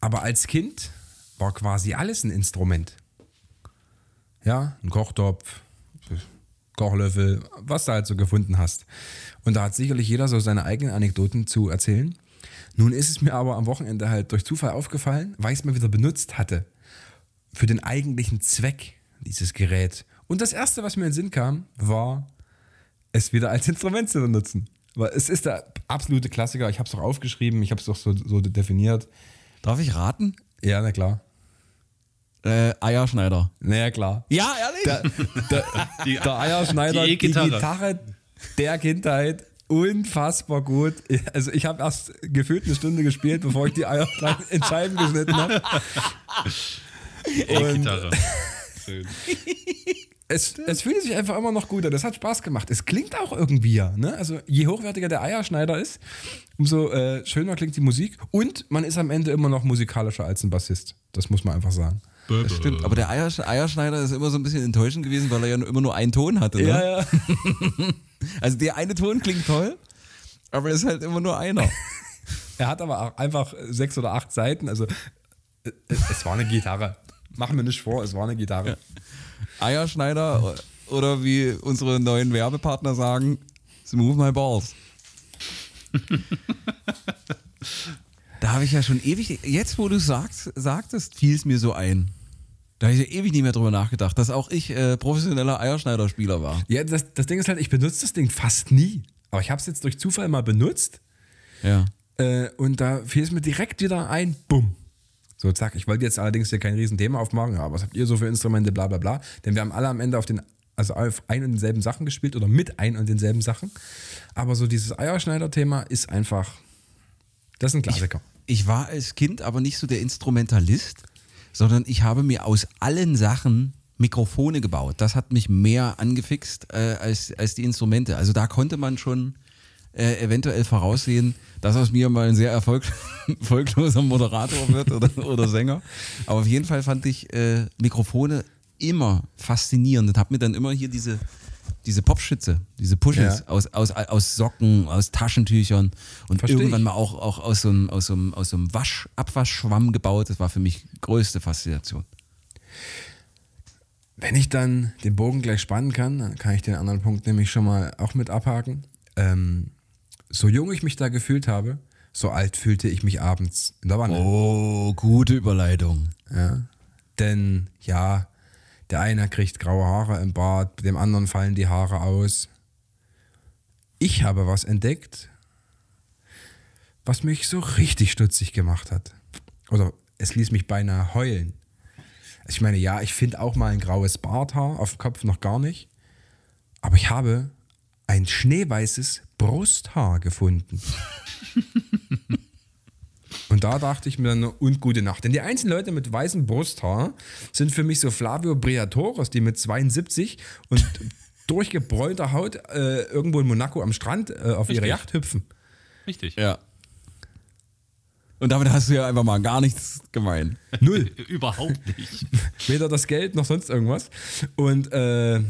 Aber als Kind war quasi alles ein Instrument. Ja, ein Kochtopf, Kochlöffel, was du halt so gefunden hast. Und da hat sicherlich jeder so seine eigenen Anekdoten zu erzählen. Nun ist es mir aber am Wochenende halt durch Zufall aufgefallen, weil ich es mal wieder benutzt hatte. Für den eigentlichen Zweck dieses Gerät. Und das erste, was mir in den Sinn kam, war, es wieder als Instrument zu benutzen. Weil es ist der absolute Klassiker. Ich habe es doch aufgeschrieben, ich habe es doch so, so definiert. Darf ich raten? Ja, na klar. Äh, Eierschneider. Naja, klar. Ja, ehrlich? Der, der, Die, der Eierschneider, Die die, E-Gitarre. Gitarre der Kindheit, unfassbar gut. Also ich habe erst gefühlt eine Stunde gespielt, bevor ich die Eier in Scheiben geschnitten habe. E-Gitarre. Schön. Es, es fühlt sich einfach immer noch gut an. Das hat Spaß gemacht. Es klingt auch irgendwie ja. Ne? Also je hochwertiger der Eierschneider ist, umso äh, schöner klingt die Musik. Und man ist am Ende immer noch musikalischer als ein Bassist. Das muss man einfach sagen. Das stimmt. Aber der Eiersch Eierschneider ist immer so ein bisschen enttäuschend gewesen, weil er ja immer nur einen Ton hatte. Ne? ja. Also der eine Ton klingt toll, aber es ist halt immer nur einer. Er hat aber auch einfach sechs oder acht Seiten. Also äh, es war eine Gitarre. Machen wir nicht vor, es war eine Gitarre. Eierschneider oder wie unsere neuen Werbepartner sagen, smooth my balls. da habe ich ja schon ewig, jetzt wo du sagst, sagtest, fiel es mir so ein. Da habe ich ja ewig nicht mehr drüber nachgedacht, dass auch ich äh, professioneller Eierschneiderspieler war. Ja, das, das Ding ist halt, ich benutze das Ding fast nie. Aber ich habe es jetzt durch Zufall mal benutzt Ja. äh, und da fiel es mir direkt wieder ein, bumm. So, zack. Ich wollte jetzt allerdings hier kein Riesenthema aufmachen, aber was habt ihr so für Instrumente, bla bla bla. Denn wir haben alle am Ende auf den, also auf ein und denselben Sachen gespielt oder mit ein und denselben Sachen. Aber so dieses Eierschneider-Thema ist einfach, das ist ein Klassiker. Ich war als Kind aber nicht so der Instrumentalist, sondern ich habe mir aus allen Sachen Mikrofone gebaut. Das hat mich mehr angefixt äh, als, als die Instrumente. Also da konnte man schon äh, eventuell voraussehen, dass aus mir mal ein sehr erfolg erfolgloser Moderator wird oder, oder Sänger. Aber auf jeden Fall fand ich äh, Mikrofone immer faszinierend und habe mir dann immer hier diese, diese Popschütze, diese Pushes Ja. aus, aus, aus Socken, aus Taschentüchern und Versteh irgendwann ich. mal auch, auch aus so einem, aus so einem, aus so einem Wasch, Abwaschschwamm gebaut. Das war für mich größte Faszination. Wenn ich dann den Bogen gleich spannen kann, dann kann ich den anderen Punkt nämlich schon mal auch mit abhaken. Ähm, so jung ich mich da gefühlt habe, so alt fühlte ich mich abends in der Wanne. Oh, gute Überleitung. Ja. Denn ja, der eine kriegt graue Haare im Bart, dem anderen fallen die Haare aus. Ich habe was entdeckt, was mich so richtig stutzig gemacht hat. Oder es ließ mich beinahe heulen. Ich meine, ja, ich finde auch mal ein graues Barthaar auf dem Kopf noch gar nicht. Aber ich habe ein schneeweißes Brusthaar gefunden. Und da dachte ich mir dann, und gute Nacht. Denn die einzelnen Leute mit weißem Brusthaar sind für mich so Flavio Briatoris, die mit 72 und durchgebräunter Haut äh, irgendwo in Monaco am Strand äh, auf ihre Richtig. Yacht hüpfen. Richtig. Ja. Und damit hast du ja einfach mal gar nichts gemeint. Null. Überhaupt nicht. Weder das Geld noch sonst irgendwas. Und äh,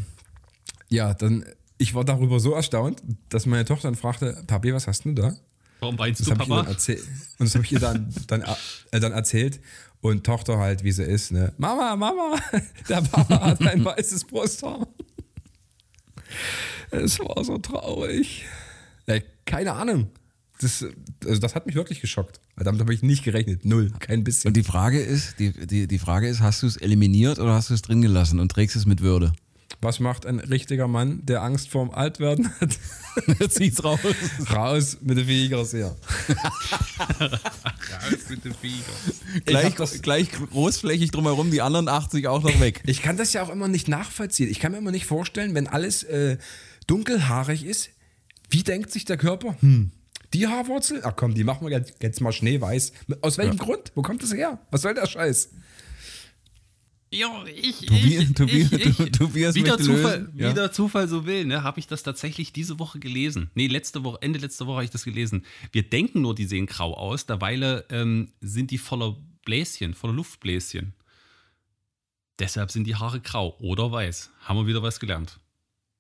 ja, dann, ich war darüber so erstaunt, dass meine Tochter dann fragte, Papi, was hast du denn da? Warum weinst Das du, Papa? erzählt. Und das habe ich ihr dann, dann, äh, dann erzählt. Und Tochter halt, wie sie ist, ne? Mama, Mama, der Papa hat ein weißes Brusthaar. Es war so traurig. Ja, keine Ahnung. Das, also das hat mich wirklich geschockt. Damit habe ich nicht gerechnet. Null, kein bisschen. Und die Frage ist, die, die, die Frage ist, hast du es eliminiert oder hast du es drin gelassen und trägst es mit Würde? Was macht ein richtiger Mann, der Angst vorm Altwerden hat? Zieh's raus. Raus mit den Viechers hier. Gleich, hab das- gleich großflächig drumherum, die anderen 80 auch noch weg. Ich kann das ja auch immer nicht nachvollziehen. Ich kann mir immer nicht vorstellen, wenn alles äh, dunkelhaarig ist, wie denkt sich der Körper? Hm, die Haarwurzel? Ach komm, die machen wir jetzt, jetzt mal schneeweiß. Aus welchem Grund? Wo kommt das her? Was soll der Scheiß? Ja, ich, Tobi- ich, Tobi- ich, ich. Tobias wie, der Zufall, lösen, wie ja. der Zufall so will, ne, habe ich das tatsächlich diese Woche gelesen. Nee, letzte Woche, Ende letzte Woche habe ich das gelesen. Wir denken nur, die sehen grau aus, derweil ähm, sind die voller Bläschen, voller Luftbläschen. Deshalb sind die Haare grau oder weiß. Haben wir wieder was gelernt.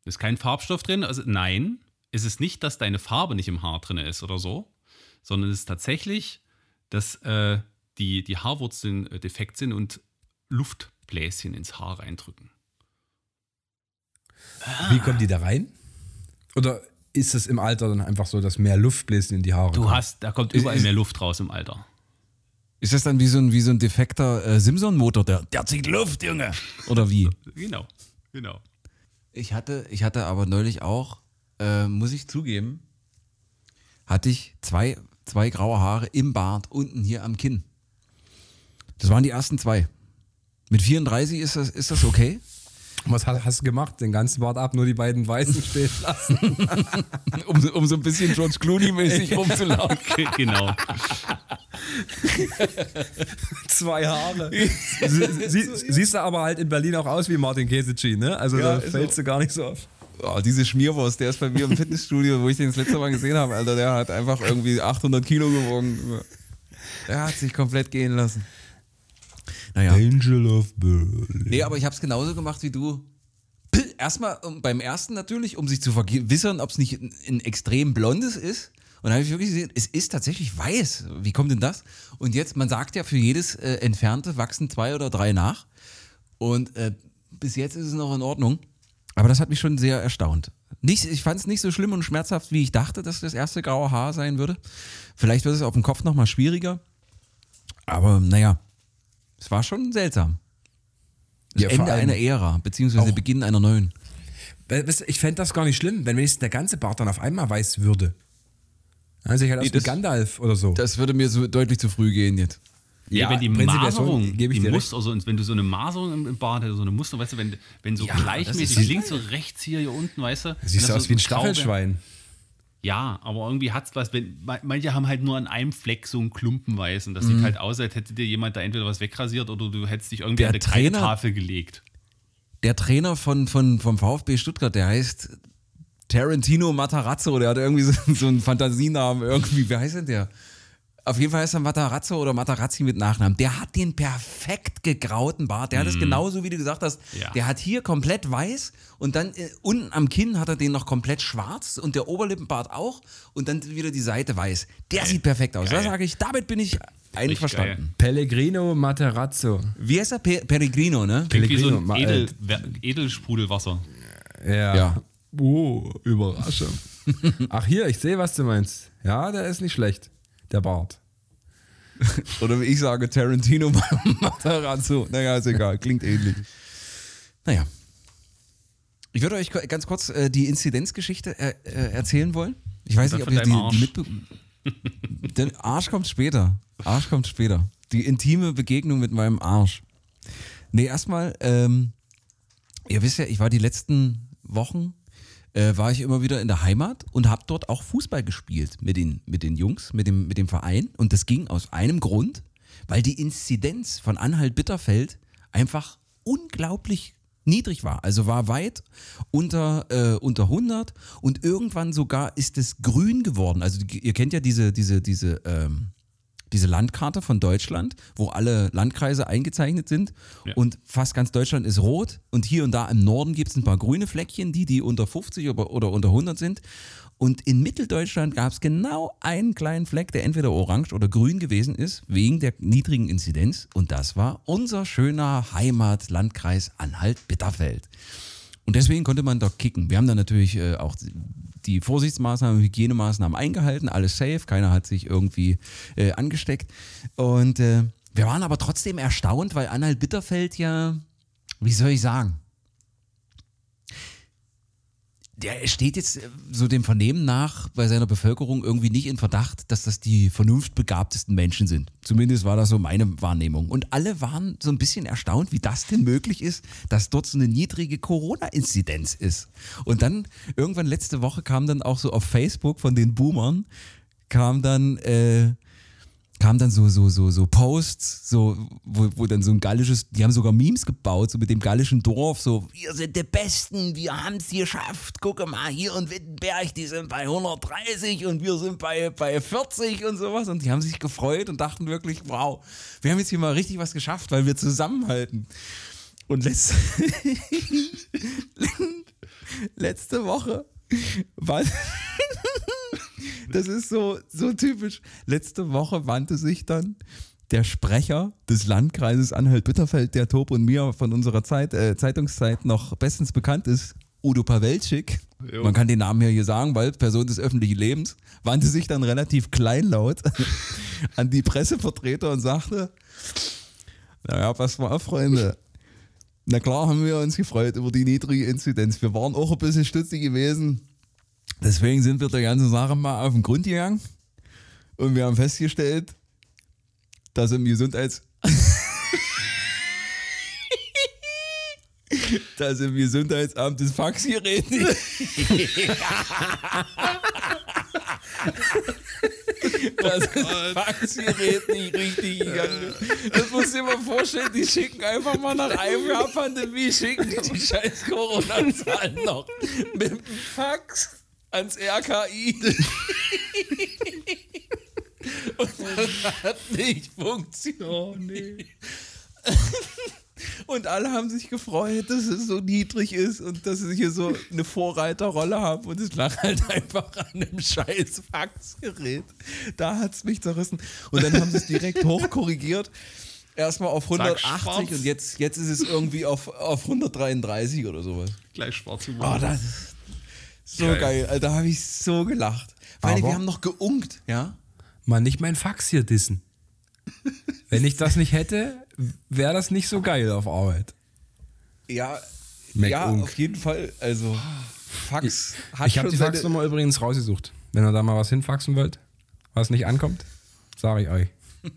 Ist kein Farbstoff drin? Also nein, es ist nicht, dass deine Farbe nicht im Haar drin ist oder so, sondern es ist tatsächlich, dass äh, die, die Haarwurzeln äh, defekt sind und Luftbläschen ins Haar reindrücken. Wie kommen die da rein? Oder ist es im Alter dann einfach so, dass mehr Luftbläschen in die Haare Du hast, da kommt überall mehr Luft raus im Alter. Ist das dann wie so ein, wie so ein defekter äh, Simson-Motor, der, der zieht Luft, Junge? Oder wie? Genau, genau. Ich hatte, ich hatte aber neulich auch, äh, muss ich zugeben, hatte ich zwei, zwei graue Haare im Bart unten hier am Kinn. Das waren die ersten zwei. Mit 34 ist das, ist das okay? Was hast, hast du gemacht? Den ganzen Bart ab, nur die beiden Weißen stehen lassen. Um, um so ein bisschen George Clooney-mäßig rumzulaufen. genau. Zwei Haare. Sie, sie, siehst du aber halt in Berlin auch aus wie Martin Keseci, ne? Also Ja, da fällst so. du gar nicht so auf. Oh, diese Schmierwurst, der ist bei mir im Fitnessstudio, wo ich den das letzte Mal gesehen habe, Alter, der hat einfach irgendwie 800 Kilo gewogen. Der hat sich komplett gehen lassen. Naja. Angel of Berlin. Nee, aber ich habe es genauso gemacht wie du. Erstmal um, beim ersten natürlich, um sich zu vergewissern, ob es nicht ein, ein extrem blondes ist. Und dann habe ich wirklich gesehen, es ist tatsächlich weiß. Wie kommt denn das? Und jetzt, man sagt ja, für jedes äh, Entfernte wachsen zwei oder drei nach. Und äh, bis jetzt ist es noch in Ordnung. Aber das hat mich schon sehr erstaunt. Nicht, ich fand es nicht so schlimm und schmerzhaft, wie ich dachte, dass das erste graue Haar sein würde. Vielleicht wird es auf dem Kopf nochmal schwieriger. Aber naja, es war schon seltsam. Das Ja, Ende einer Ära, beziehungsweise Beginn einer neuen. Weißt du, Ich fände das gar nicht schlimm, wenn wenigstens der ganze Bart dann auf einmal weiß würde. Also ich halt Nee, das- Gandalf oder so. Das würde mir so deutlich zu früh gehen jetzt. Ja, wenn die Maserung, gebe ich die Muster, also wenn du so eine Maserung im, im Bart hast, so eine Muster, weißt du, wenn, wenn so Ja, gleichmäßig links und rechts hier, hier unten, weißt du? Siehst du aus so wie ein Traube- Staffelschwein. Ja, aber irgendwie hat's was, wenn, ma- manche haben halt nur an einem Fleck so einen Klumpen weiß und das Mhm. sieht halt aus, als hätte dir jemand da entweder was wegrasiert oder du hättest dich irgendwie Der an eine Trainer- Kreidetafel gelegt. Der Trainer von, von, vom VfB Stuttgart, der heißt Tarantino Matarazzo, der hat irgendwie so, so einen Fantasienamen, irgendwie, wie heißt denn der? Auf jeden Fall heißt er Matarazzo oder Matarazzi mit Nachnamen. Der hat den perfekt gegrauten Bart. Der hat es genauso, wie du gesagt hast. Ja. Der hat hier komplett weiß und dann äh, unten am Kinn hat er den noch komplett schwarz und der Oberlippenbart auch und dann wieder die Seite weiß. Der sieht perfekt aus. Da Geil. sage ich, damit bin ich einverstanden. Pellegrino Materazzo. Wie heißt er? Pe Peregrino, ne? Klingt wie so Pellegrino, Edel, Edelsprudelwasser. Ja. Ja. Oh, Überraschung. Ach hier, ich sehe, was du meinst. Ja, der ist nicht schlecht. Der Bart. Oder wie ich sage, Tarantino Matarazzo. Naja, ist egal, klingt ähnlich. Naja. Ich würde euch ganz kurz äh, die Inzidenzgeschichte äh, äh, erzählen wollen. Ich weiß nicht, ob ihr die, die mitbe Der Arsch kommt später. Arsch kommt später. Die intime Begegnung mit meinem Arsch. Nee, erstmal, ähm, ihr wisst ja, ich war die letzten Wochen, äh, war ich immer wieder in der Heimat und habe dort auch Fußball gespielt mit den, mit den Jungs, mit dem, mit dem Verein. Und das ging aus einem Grund, weil die Inzidenz von Anhalt-Bitterfeld einfach unglaublich niedrig war. Also war weit unter, äh, unter 100 und irgendwann sogar ist es grün geworden. Also ihr kennt ja diese, diese, diese, ähm, diese Landkarte von Deutschland, wo alle Landkreise eingezeichnet sind Ja. und fast ganz Deutschland ist rot und hier und da im Norden gibt es ein paar grüne Fleckchen, die, die unter 50 oder, unter 100 sind. Und in Mitteldeutschland gab es genau einen kleinen Fleck, der entweder orange oder grün gewesen ist, wegen der niedrigen Inzidenz. Und das war unser schöner Heimatlandkreis Anhalt-Bitterfeld. Und deswegen konnte man dort kicken. Wir haben dann natürlich äh, auch die Vorsichtsmaßnahmen, Hygienemaßnahmen eingehalten, alles safe, keiner hat sich irgendwie äh, angesteckt. Und äh, wir waren aber trotzdem erstaunt, weil Anhalt-Bitterfeld ja, wie soll ich sagen, der steht jetzt äh, so dem Vernehmen nach bei seiner Bevölkerung irgendwie nicht in Verdacht, dass das die vernunftbegabtesten Menschen sind. Zumindest war das so meine Wahrnehmung. Und alle waren so ein bisschen erstaunt, wie das denn möglich ist, dass dort so eine niedrige Corona-Inzidenz ist. Und dann irgendwann letzte Woche kam dann auch so auf Facebook von den Boomern, kam dann äh, kam dann so, so, so, so Posts, so, wo, wo dann so ein gallisches, die haben sogar Memes gebaut, so mit dem gallischen Dorf, so, wir sind die Besten, wir haben es geschafft, gucke mal, hier in Wittenberg, die sind bei 130 und wir sind bei, bei 40 und sowas und die haben sich gefreut und dachten wirklich, wow, wir haben jetzt hier mal richtig was geschafft, weil wir zusammenhalten. Und letzte, letzte Woche war, das ist so, so typisch. Letzte Woche wandte sich dann der Sprecher des Landkreises Anhalt-Bitterfeld, der Tob und mir von unserer Zeit, äh, Zeitungszeit noch bestens bekannt ist, Udo Pawelczyk. Man kann den Namen hier, hier sagen, weil Person des öffentlichen Lebens, wandte sich dann relativ kleinlaut an die Pressevertreter und sagte, naja, pass mal auf, Freunde. Na klar haben wir uns gefreut über die niedrige Inzidenz. Wir waren auch ein bisschen stutzig gewesen. Deswegen sind wir der ganzen Sache mal auf den Grund gegangen und wir haben festgestellt, dass im Gesundheits... dass im Gesundheitsamt das Faxgerät nicht... dass das Faxgerät nicht richtig gegangen ist. Das du dir mal vorstellen, die schicken einfach mal nach einem Jahr Pandemie, schicken die die scheiß Corona-Zahlen noch mit dem Fax ans RKI. Und das hat nicht funktioniert. Oh, nee. Und alle haben sich gefreut, dass es so niedrig ist und dass ich hier so eine Vorreiterrolle habe. Und es lag halt einfach an einem scheiß Faxgerät. Da hat es mich zerrissen. Und dann haben sie es direkt hochkorrigiert. Erstmal auf 180 schwarz. und jetzt, jetzt ist es irgendwie auf, auf 133 oder sowas. Gleich schwarz Oh, das ist so Geil. geil. Alter, Da habe ich so gelacht. Weil Aber- wir haben noch geunkt, ja? Mal nicht mein Fax hier dissen. Wenn ich das nicht hätte, wäre das nicht so geil auf Arbeit. Ja, Mac ja Unk. auf jeden Fall. Also, Fax hat Ich habe schon die Faxnummer übrigens rausgesucht. Wenn ihr da mal was hinfaxen wollt, was nicht ankommt, sage ich euch.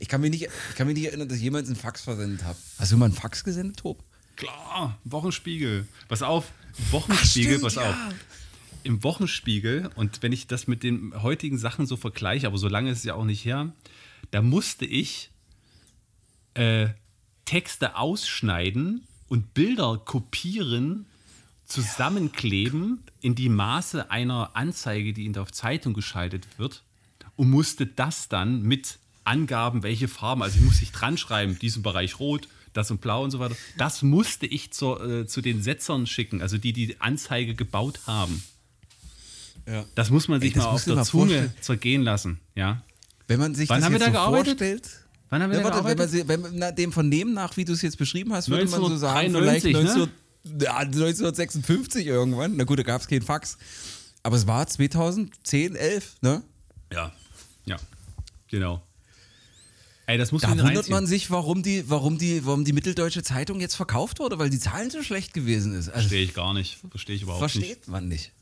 Ich kann, mich nicht, ich kann mich nicht erinnern, dass ich jemals einen Fax versendet habe. Hast du mal einen Fax gesendet, Tob? Klar, Wochenspiegel. Pass auf, Wochenspiegel, stimmt, pass ja. auf. Im Wochenspiegel, und wenn ich das mit den heutigen Sachen so vergleiche, aber so lange ist es ja auch nicht her, da musste ich äh, Texte ausschneiden und Bilder kopieren, zusammenkleben in die Maße einer Anzeige, die in der Zeitung geschaltet wird und musste das dann mit Angaben, welche Farben, also ich musste ich dran schreiben, diesen Bereich rot, das und blau und so weiter. Das musste ich zur, äh, zu den Setzern schicken, also die die Anzeige gebaut haben. Ja. Das muss man sich Ey, mal auf der mal Zunge zergehen lassen. Ja. Wenn man sich Wann das haben wir jetzt da so gearbeitet? vorstellt. Wann haben wir Ja, denn warte, wenn man, gearbeitet? wenn man dem von dem nach, wie du es jetzt beschrieben hast, würde man so sagen, 1993, vielleicht ne? 19, ja, 1956 irgendwann. Na gut, da gab es keinen Fax. Aber es war 2010, 11, ne? Ja. Ja. Genau. Ey, das muss Da man wundert reinziehen. man sich, warum die, warum, die, warum die Mitteldeutsche Zeitung jetzt verkauft wurde, weil die Zahlen so schlecht gewesen ist. Also, Verstehe ich gar nicht. Verstehe ich überhaupt nicht. versteht man nicht.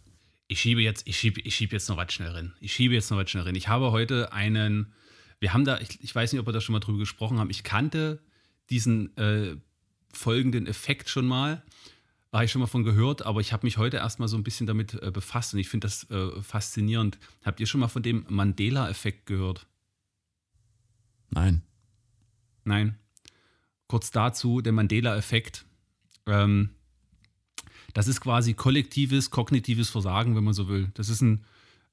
Ich schiebe jetzt, ich schiebe, ich schiebe jetzt noch was schnell rein. Ich schiebe jetzt noch was schnell rein. Ich habe heute einen, wir haben da, ich, ich weiß nicht, ob wir da schon mal drüber gesprochen haben. Ich kannte diesen äh, folgenden Effekt schon mal. Habe ich schon mal von gehört, aber ich habe mich heute erstmal so ein bisschen damit äh, befasst und ich finde das äh, faszinierend. Habt ihr schon mal von dem Mandela-Effekt gehört? Nein. Nein. Kurz dazu, der Mandela-Effekt. Ähm, das ist quasi kollektives, kognitives Versagen, wenn man so will. Das ist ein,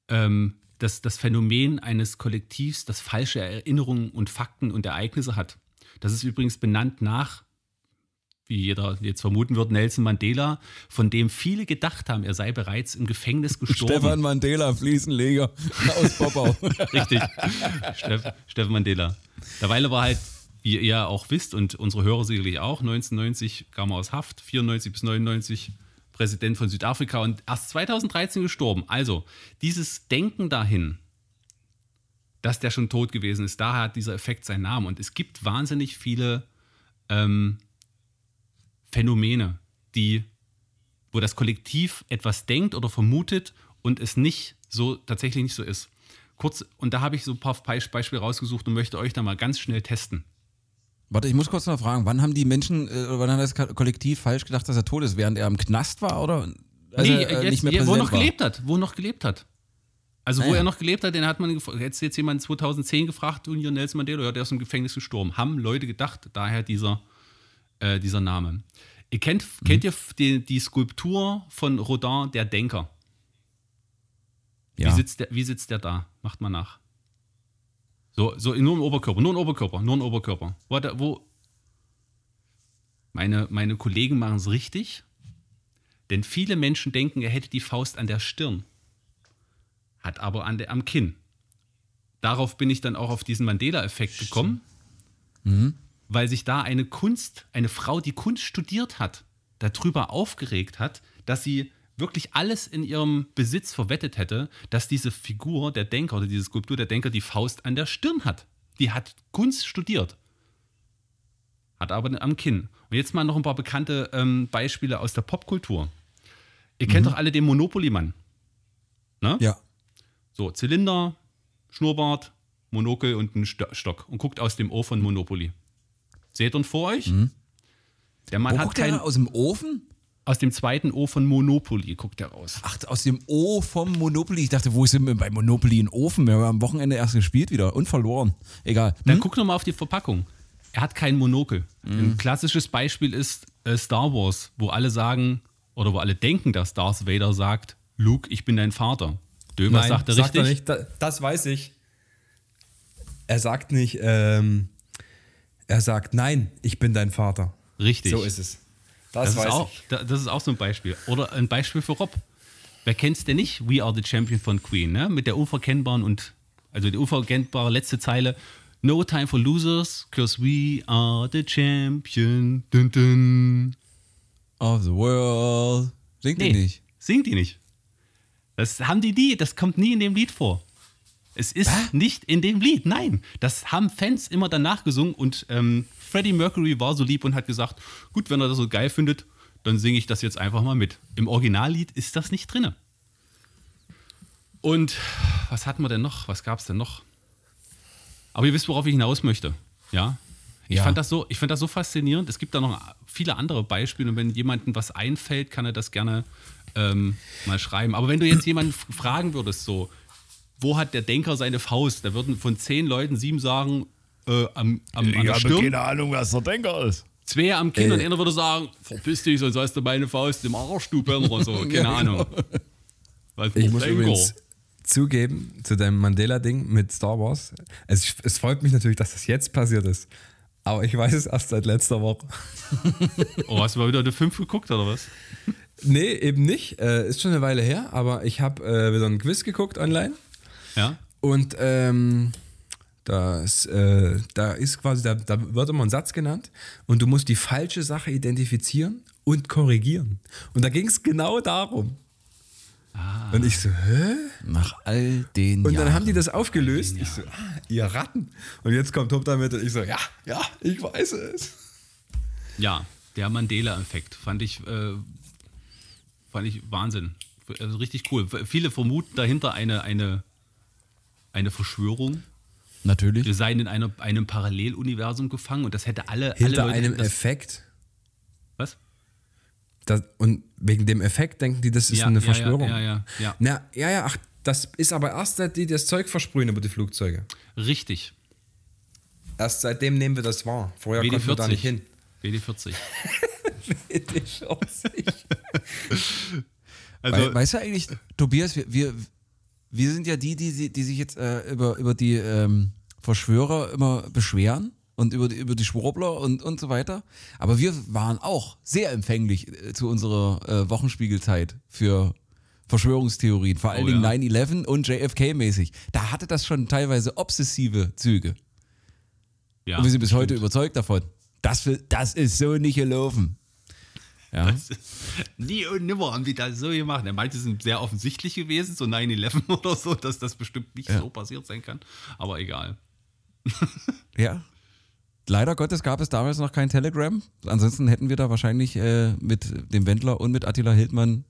ähm, das, das Phänomen eines Kollektivs, das falsche Erinnerungen und Fakten und Ereignisse hat. Das ist übrigens benannt nach, wie jeder jetzt vermuten wird, Nelson Mandela, von dem viele gedacht haben, er sei bereits im Gefängnis gestorben. Mandela, Fliesenleger aus Poppau. Richtig. Steff, Steffen Mandela. Derweil war halt, wie ihr ja auch wisst und unsere Hörer sicherlich auch, 1990 kam er aus Haft, 94 bis 99 Präsident von Südafrika und erst 2013 gestorben. Also, dieses Denken dahin, dass der schon tot gewesen ist, daher hat dieser Effekt seinen Namen. Und es gibt wahnsinnig viele ähm, Phänomene, die, wo das Kollektiv etwas denkt oder vermutet und es nicht so tatsächlich nicht so ist. Kurz, und da habe ich so ein paar Be- Beispiele rausgesucht und möchte euch da mal ganz schnell testen. Warte, ich muss kurz noch fragen, wann haben die Menschen, äh, oder wann hat das Ko- Kollektiv falsch gedacht, dass er tot ist? Während er im Knast war oder als nee, er, äh, jetzt, nicht mehr wo Präsident er noch war? gelebt hat, wo er noch gelebt hat. Also, Ah, wo ja. er noch gelebt hat, den hat man. Jetzt jetzt jemand 2010 gefragt, und hier Nelson Mandela, ja, der ist im Gefängnis gestorben. Haben Leute gedacht, daher dieser, äh, dieser Name. Ihr kennt, Mhm. kennt ihr die, die Skulptur von Rodin, der Denker? Ja. Wie, sitzt der, wie sitzt der da? Macht mal nach. So, so nur im Oberkörper, nur im Oberkörper, nur im Oberkörper. Wo, wo meine, meine Kollegen machen es richtig, denn viele Menschen denken, er hätte die Faust an der Stirn, hat aber an der, am Kinn. Darauf bin ich dann auch auf diesen Mandela-Effekt gekommen, weil sich da eine Kunst, eine Frau, die Kunst studiert hat, darüber aufgeregt hat, dass sie wirklich alles in ihrem Besitz verwettet hätte, dass diese Figur der Denker oder diese Skulptur der Denker die Faust an der Stirn hat. Die hat Kunst studiert. Hat aber am Kinn. Und jetzt mal noch ein paar bekannte ähm, Beispiele aus der Popkultur. Ihr kennt doch alle den Monopoly-Mann. Ne? Ja. So, Zylinder, Schnurrbart, Monokel und ein Sto- Stock. Und guckt aus dem O von Monopoly. Seht ihr ihn vor euch? Der Mann Wo hat guckt der aus dem Ofen? aus dem zweiten O von Monopoly guckt er raus. Ach, aus dem O vom Monopoly. Ich dachte, wo ist denn bei Monopoly ein Ofen? Wir haben am Wochenende erst gespielt wieder und verloren. Egal. Dann Hm? guck noch mal auf die Verpackung. Er hat kein Monokel. Ein klassisches Beispiel ist äh, Star Wars, wo alle sagen oder wo alle denken, dass Darth Vader sagt, Luke, ich bin dein Vater. Dömer sagt er sagt richtig. er nicht. Da- Das weiß ich. Er sagt nicht, ähm, er sagt, nein, ich bin dein Vater. Richtig. So ist es. Das, Das ist, auch, das ist auch so ein Beispiel. Oder ein Beispiel für Rob. Wer kennt's denn nicht? We are the champion von Queen, ne? Mit der unverkennbaren und, also die unverkennbare letzte Zeile. No time for losers, cause we are the champion. Dun, dun. Of the world. Singt Nee, ihr nicht? singt die nicht. Das haben die nie, das kommt nie in dem Lied vor. Es ist nicht in dem Lied, nein. Das haben Fans immer danach gesungen und ähm, Freddie Mercury war so lieb und hat gesagt, gut, wenn er das so geil findet, dann singe ich das jetzt einfach mal mit. Im Originallied ist das nicht drinne. Und was hatten wir denn noch? Was gab es denn noch? Aber ihr wisst, worauf ich hinaus möchte. Ja. Ich, Ja. fand das so, ich fand das so faszinierend. Es gibt da noch viele andere Beispiele und wenn jemandem was einfällt, kann er das gerne ähm, mal schreiben. Aber wenn du jetzt jemanden fragen würdest, so, wo hat der Denker seine Faust? Da würden von zehn Leuten sieben sagen, äh, am, am, an der Stirn, Ahnung, was der Denker ist. zwei am Kinn und einer würde sagen, verpiss dich, sonst hast du meine Faust im Arsch, du Penner. So, keine Ahnung. Weil Ich muss Denker. übrigens zugeben zu deinem Mandela-Ding mit Star Wars. Es, es freut mich natürlich, dass das jetzt passiert ist. Aber ich weiß es erst seit letzter Woche. Oh, hast du mal wieder eine 5 geguckt oder was? Nee, eben nicht. Äh, ist schon eine Weile her, aber ich habe äh, wieder ein Quiz geguckt online. Ja? Und ähm, das, äh, da ist quasi, da, da wird immer ein Satz genannt und du musst die falsche Sache identifizieren und korrigieren. Und da ging es genau darum. Und ich so, hä? Nach all den Und Jahren. dann haben die das aufgelöst. Ich so, ah, ihr Ratten. Und jetzt kommt Top damit und ich so, ja, ja, ich weiß es. Ja, der Mandela-Effekt fand ich, äh, fand ich Wahnsinn. Also richtig cool. Viele vermuten dahinter eine, eine, eine Verschwörung. Natürlich. Wir seien in einer, einem Paralleluniversum gefangen und das hätte alle. Hinter alle Leute einem das, Effekt. Was? Das, und wegen dem Effekt denken die, das ist Ja, eine ja, Verschwörung. ja, ja, ja. Na, ja, ja, ach, das ist aber erst seit die das Zeug versprühen über die Flugzeuge. Richtig. Erst seitdem nehmen wir das wahr. Vorher konnten wir da nicht hin. WD40. WD40. Also, Wei- weißt du eigentlich, Tobias, wir, wir, wir sind ja die, die, die sich jetzt äh, über, über die ähm, Verschwörer immer beschweren und über die, über die Schwurbler und, und so weiter. Aber wir waren auch sehr empfänglich äh, zu unserer äh, Wochenspiegelzeit für Verschwörungstheorien, vor allen Oh, Dingen ja. 9-11 und JFK-mäßig. Da hatte das schon teilweise obsessive Züge. ja, und wir sind bis heute stimmt. überzeugt davon. Das, will- das ist so nicht gelaufen. Ja. Nie und nimmer haben die das so gemacht. Er meinte, es sind sehr offensichtlich gewesen, so 9-11 oder so, dass das bestimmt nicht Ja. so passiert sein kann. Aber egal. Ja. Leider Gottes gab es damals noch kein Telegram. Ansonsten hätten wir da wahrscheinlich äh, mit dem Wendler und mit Attila Hildmann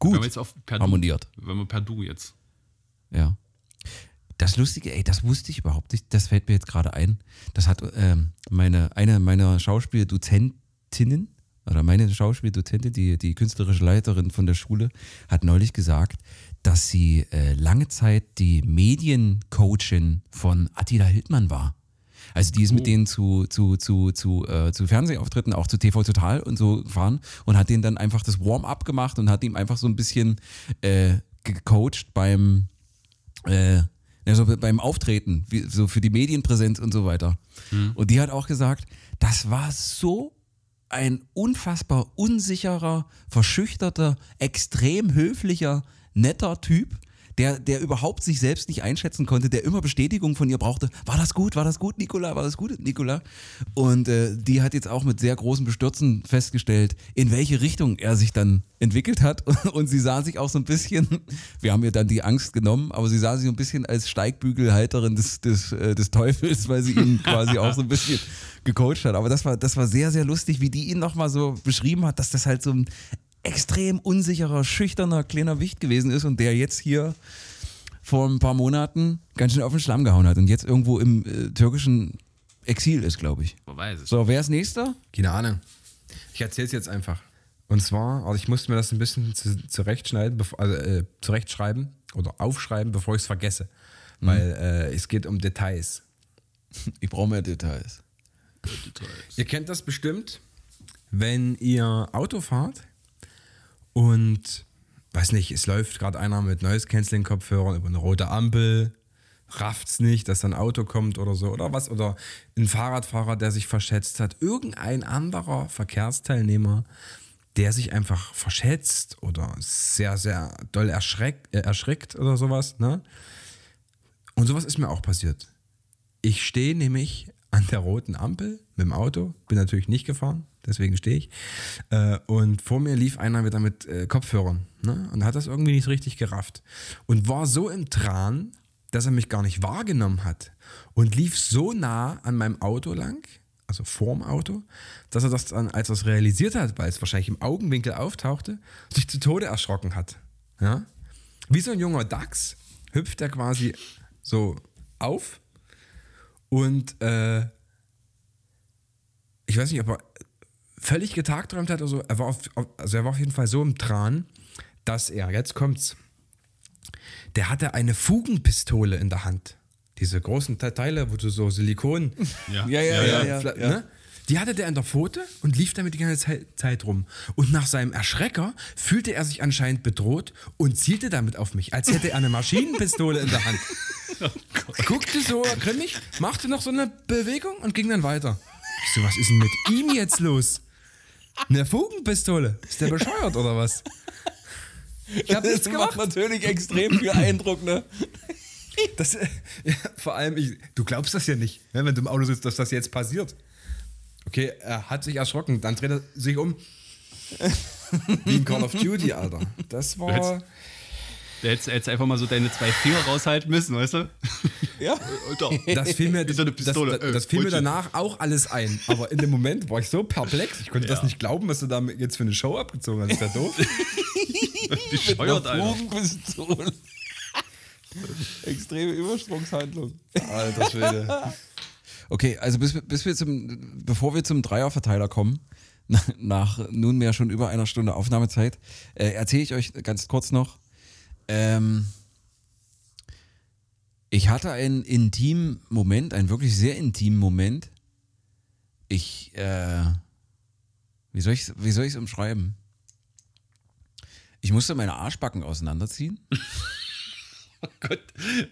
Wenn gut per harmoniert. Du, wenn wir per Du jetzt. Ja. Das Lustige, ey, das wusste ich überhaupt nicht. Das fällt mir jetzt gerade ein. Das hat ähm, meine, eine meiner Schauspieldozentinnen oder meine Schauspieldozentin, die, die künstlerische Leiterin von der Schule, hat neulich gesagt, dass sie äh, lange Zeit die Mediencoachin von Attila Hildmann war. Also die ist mit denen zu, zu, zu, zu, äh, zu Fernsehauftritten, auch zu TV Total und so gefahren und hat denen dann einfach das Warm-up gemacht und hat ihm einfach so ein bisschen äh, gecoacht beim, äh, also beim Auftreten, wie, so für die Medienpräsenz und so weiter. Und die hat auch gesagt, das war so ein unfassbar unsicherer, verschüchterter, extrem höflicher, netter Typ, der, der überhaupt sich selbst nicht einschätzen konnte, der immer Bestätigung von ihr brauchte. War das gut? War das gut, Nicola? War das gut, Nicola? Und äh, die hat jetzt auch mit sehr großem Bestürzen festgestellt, in welche Richtung er sich dann entwickelt hat. Und sie sah sich auch so ein bisschen, wir haben ihr dann die Angst genommen, aber sie sah sich so ein bisschen als Steigbügelhalterin des, des, äh, des Teufels, weil sie ihn quasi auch so ein bisschen gecoacht hat. Aber das war, das war sehr, sehr lustig, wie die ihn nochmal so beschrieben hat, dass das halt so ein extrem unsicherer, schüchterner, kleiner Wicht gewesen ist und der jetzt hier vor ein paar Monaten ganz schön auf den Schlamm gehauen hat und jetzt irgendwo im äh, türkischen Exil ist, glaube ich. Man weiß es. So, wer ist nächster? Keine Ahnung. Ich erzähl's jetzt einfach. Und zwar, also ich musste mir das ein bisschen zu, zurechtschneiden, bevor, also, äh, zurechtschreiben oder aufschreiben, bevor ich es vergesse. Weil äh, es geht um Details. Ich brauche mehr Details. Ihr kennt das bestimmt, wenn ihr Auto fahrt und, weiß nicht, es läuft gerade einer mit Noise Canceling Kopfhörern über eine rote Ampel, rafft's nicht, dass ein Auto kommt oder so oder was oder ein Fahrradfahrer, der sich verschätzt hat, irgendein anderer Verkehrsteilnehmer, der sich einfach verschätzt oder sehr sehr doll erschreckt, äh, erschrickt oder sowas, ne? Und sowas ist mir auch passiert. Ich stehe nämlich an der roten Ampel mit dem Auto, bin natürlich nicht gefahren, deswegen stehe ich. Äh, und vor mir lief einer wieder mit äh, Kopfhörern ne? und hat das irgendwie nicht richtig gerafft. Und war so im Tran, dass er mich gar nicht wahrgenommen hat. Und lief so nah an meinem Auto lang, also vorm Auto, dass er das dann, als er es realisiert hat, weil es wahrscheinlich im Augenwinkel auftauchte, sich zu Tode erschrocken hat. Ja? Wie so ein junger Dachs hüpft er quasi so auf und äh, ich weiß nicht, ob er völlig getagträumt hat oder so. Er war auf, also er war auf jeden Fall so im Tran, dass er, jetzt kommt's, der hatte eine Fugenpistole in der Hand. Diese großen Te- Teile, wo du so Silikon. Ja, Ja, ja, ja, ja. Fla- Ne? Die hatte der in der Pfote und lief damit die ganze Zei- Zeit rum. Und nach seinem Erschrecker fühlte er sich anscheinend bedroht und zielte damit auf mich, als hätte er eine Maschinenpistole in der Hand. Guckte so grimmig, machte noch so eine Bewegung und ging dann weiter. Ich so, was ist denn mit ihm jetzt los? Eine Fugenpistole? Ist der bescheuert oder was? Ich hab nichts Das macht gemacht. natürlich extrem viel Eindruck, ne? Das, äh, ja, vor allem, ich, du glaubst das ja nicht, ne, wenn du im Auto sitzt, dass das jetzt passiert. Okay, er hat sich erschrocken, dann dreht er sich um. Wie in Call of Duty, Alter. Das war. Da hättest du jetzt einfach mal so deine zwei Finger raushalten müssen, weißt du? Ja. Alter. Das fiel mir, doch das, Pistole. das, Äh, das fiel mir danach auch alles ein. Aber in dem Moment war ich so perplex. Ich konnte das Ja. nicht glauben, was du da jetzt für eine Show abgezogen hast. Ist ja doof. Bescheuert, Alter. Extreme Übersprungshandlung. Alter Schwede. Okay, also bis, wir- bis wir zum, bevor wir zum Dreierverteiler kommen, nach, nach nunmehr schon über einer Stunde Aufnahmezeit, äh, erzähle ich euch ganz kurz noch. Ähm, ich hatte einen intimen Moment, einen wirklich sehr intimen Moment. Ich, äh, wie soll ich es umschreiben? Ich musste meine Arschbacken auseinanderziehen. Gott,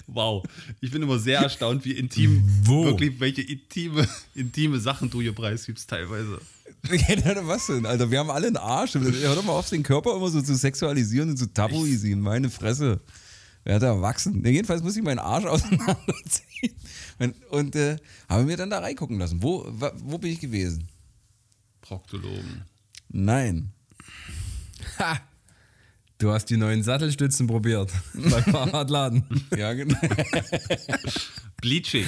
wow. Ich bin immer sehr erstaunt, wie intim, Wo? wirklich, welche intime, intime Sachen du hier preisgibst teilweise. Ja, was denn? Alter, wir haben alle einen Arsch. Hör doch mal auf, den Körper immer so zu sexualisieren und zu tabuisieren. Meine Fresse. Wer hat erwachsen? Ja, jedenfalls muss ich meinen Arsch auseinanderziehen. Und, und äh, habe mir dann da reingucken lassen. Wo, wo bin ich gewesen? Proktologen. Nein. Ha! Du hast die neuen Sattelstützen probiert. Beim Fahrradladen. Ja, genau. Bleaching.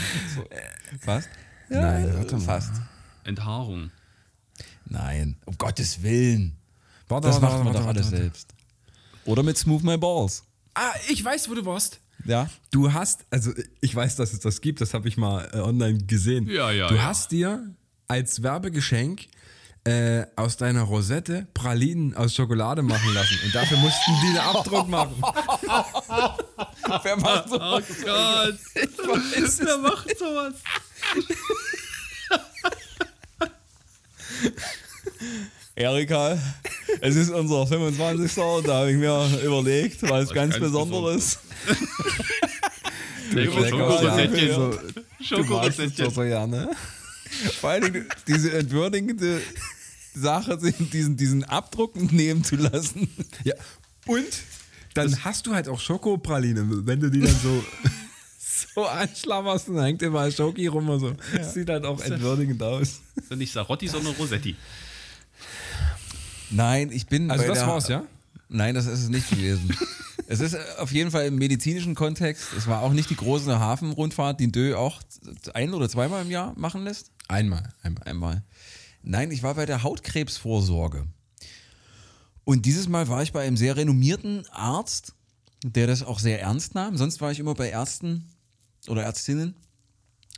Fast? Nein, warte mal. Fast. Enthaarung. Nein. Um Gottes Willen. Warte, Das warte, macht man warte, doch alles warte. selbst. Oder mit Smooth My Balls. Ah, ich weiß, wo du warst. Ja. Du hast, also ich weiß, dass es das gibt, das habe ich mal äh, online gesehen. Ja, ja, Du ja. hast dir als Werbegeschenk äh, aus deiner Rosette Pralinen aus Schokolade machen lassen und dafür mussten die einen Abdruck machen. Wer macht so? Oh Gott. Wer macht sowas? Erika, es ist unser 25. und da habe ich mir überlegt, was ganz ganz Besonderes. Schokoresettchen. Ja. So, es gerne. Vor allen Dingen diese entwürdigende Sache, diesen, diesen Abdruck nehmen zu lassen. Ja. Und dann hast du halt auch Schokopraline, wenn du die dann so, so anschlammerst und dann hängt immer Schoki rum und so. Das sieht halt auch entwürdigend aus. Und nicht Sarotti, sondern Rosetti. Nein, ich bin. Also das der, war's, ja? Nein, das ist es nicht gewesen. es ist auf jeden Fall im medizinischen Kontext. Es war auch nicht die große Hafenrundfahrt, die Dö auch ein oder zweimal im Jahr machen lässt. Einmal, einmal. Einmal. Nein, ich war bei der Hautkrebsvorsorge. Und dieses Mal war ich bei einem sehr renommierten Arzt, der das auch sehr ernst nahm. Sonst war ich immer bei Ärzten oder Ärztinnen,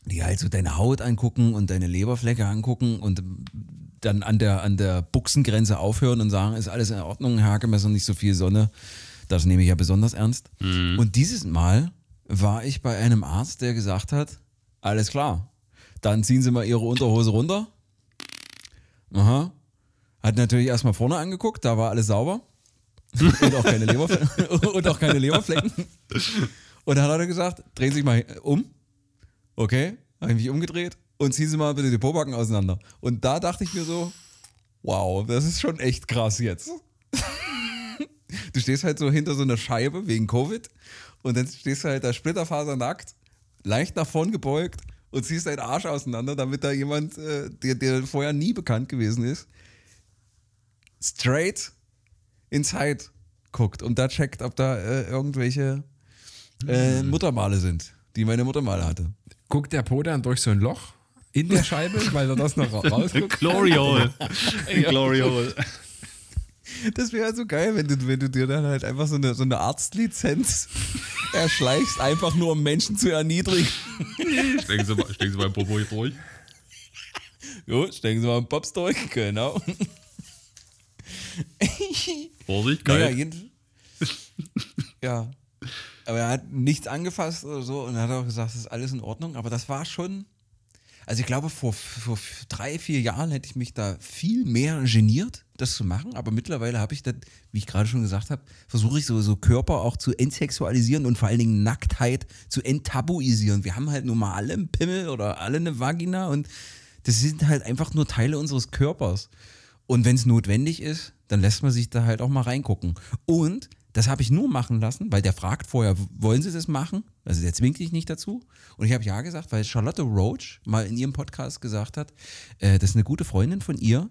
die halt so deine Haut angucken und deine Leberflecke angucken und dann an der, an der Buchsengrenze aufhören und sagen, ist alles in Ordnung, Herr Hackemesser, nicht so viel Sonne. Das nehme ich ja besonders ernst. Und dieses Mal war ich bei einem Arzt, der gesagt hat, alles klar, dann ziehen Sie mal Ihre Unterhose runter. Aha. Hat natürlich erstmal vorne angeguckt, da war alles sauber. und, auch keine und auch keine Leberflecken. Und dann hat er gesagt, drehen Sie sich mal um. Okay, habe ich mich umgedreht und ziehen Sie mal bitte die Pobacken auseinander. Und da dachte ich mir so, wow, das ist schon echt krass jetzt. Du stehst halt so hinter so einer Scheibe wegen Covid und dann stehst du halt da splitterfasernackt, leicht nach vorn gebeugt und ziehst deinen Arsch auseinander, damit da jemand, äh, der, der vorher nie bekannt gewesen ist, straight inside guckt und da checkt, ob da äh, irgendwelche äh, Muttermale sind, die meine Mutter mal hatte. Guckt der Po dann durch so ein Loch in der Scheibe, weil er das noch ra- rausguckt? Glory Hole. Glory Hole. Das wäre so geil, wenn du, wenn du dir dann halt einfach so eine, so eine Arztlizenz erschleichst, einfach nur um Menschen zu erniedrigen. Stecken Sie, mal, stecken Sie mal Popo hier durch. Jo, stecken Sie mal einen Pops durch, genau. Vorsicht, Naja, geil. jeden, ja. Aber er hat nichts angefasst oder so und hat auch gesagt, das ist alles in Ordnung. Aber das war schon. Also ich glaube, vor, vor drei, vier Jahren hätte ich mich da viel mehr geniert, das zu machen. Aber mittlerweile habe ich das, wie ich gerade schon gesagt habe, versuche ich so, so Körper auch zu entsexualisieren und vor allen Dingen Nacktheit zu enttabuisieren. Wir haben halt nun mal alle einen Pimmel oder alle eine Vagina und das sind halt einfach nur Teile unseres Körpers. Und wenn es notwendig ist, dann lässt man sich da halt auch mal reingucken. Und das habe ich nur machen lassen, weil der fragt vorher, wollen Sie das machen? Also der zwingt dich nicht dazu. Und ich habe ja gesagt, weil Charlotte Roach mal in ihrem Podcast gesagt hat, äh, dass eine gute Freundin von ihr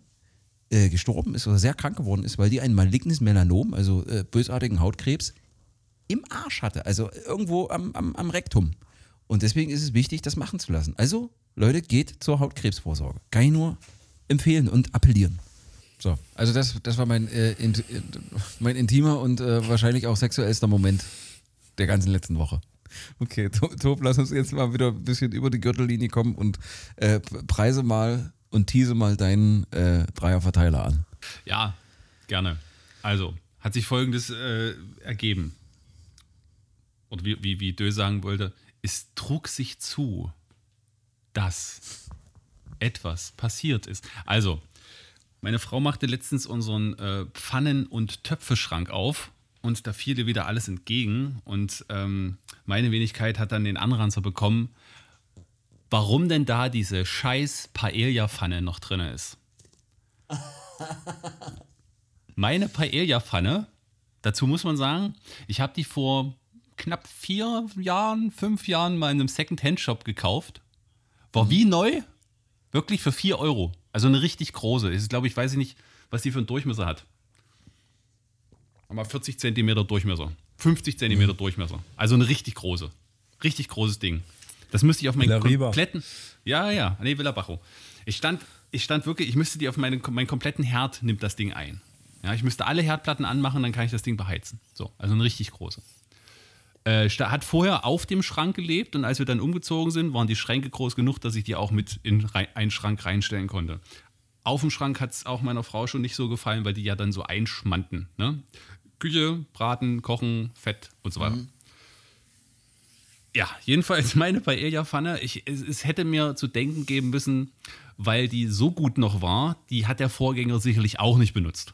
äh, gestorben ist oder sehr krank geworden ist, weil die ein malignes Melanom, also äh, bösartigen Hautkrebs, im Arsch hatte, also irgendwo am, am, am Rektum. Und deswegen ist es wichtig, das machen zu lassen. Also, Leute, geht zur Hautkrebsvorsorge. Kann ich nur empfehlen und appellieren. So, also das, das war mein, äh, int, äh, mein intimer und äh, wahrscheinlich auch sexuellster Moment der ganzen letzten Woche. Okay, To- Tob, lass uns jetzt mal wieder ein bisschen über die Gürtellinie kommen und äh, preise mal und tease mal deinen äh, Dreierverteiler an. Ja, gerne. Also, hat sich folgendes äh, ergeben. Oder wie, wie, wie Dö sagen wollte, es trug sich zu, dass etwas passiert ist. Also, meine Frau machte letztens unseren äh, Pfannen- und Töpfeschrank auf und da fiel ihr wieder alles entgegen. Und ähm, meine Wenigkeit hat dann den Anranzer bekommen, warum denn da diese scheiß Paella-Pfanne noch drin ist. Meine Paella-Pfanne, dazu muss man sagen, ich habe die vor knapp vier Jahren, fünf Jahren mal in einem Second-Hand-Shop gekauft. War wie neu, wirklich für 4 Euro. Also eine richtig große. Ist, glaube ich, weiß ich nicht, was die für einen Durchmesser hat. Aber 40 Zentimeter Durchmesser. 50 Zentimeter Durchmesser. Also eine richtig große. Richtig großes Ding. Das müsste ich auf meinen kompletten. Ja, ja, nee, Villa Bajo. Ich stand, ich stand wirklich, ich müsste die auf meinen, meinen kompletten Herd nimmt das Ding ein. Ja, ich müsste alle Herdplatten anmachen, dann kann ich das Ding beheizen. So, also eine richtig große. Äh, hat vorher auf dem Schrank gelebt und als wir dann umgezogen sind, waren die Schränke groß genug, dass ich die auch mit in einen Schrank reinstellen konnte. Auf dem Schrank hat es auch meiner Frau schon nicht so gefallen, weil die ja dann so einschmannten. Ne? Küche, Braten, Kochen, Fett und so weiter. Ja, jedenfalls meine Paella-Pfanne, es, es hätte mir zu denken geben müssen, weil die so gut noch war, die hat der Vorgänger sicherlich auch nicht benutzt.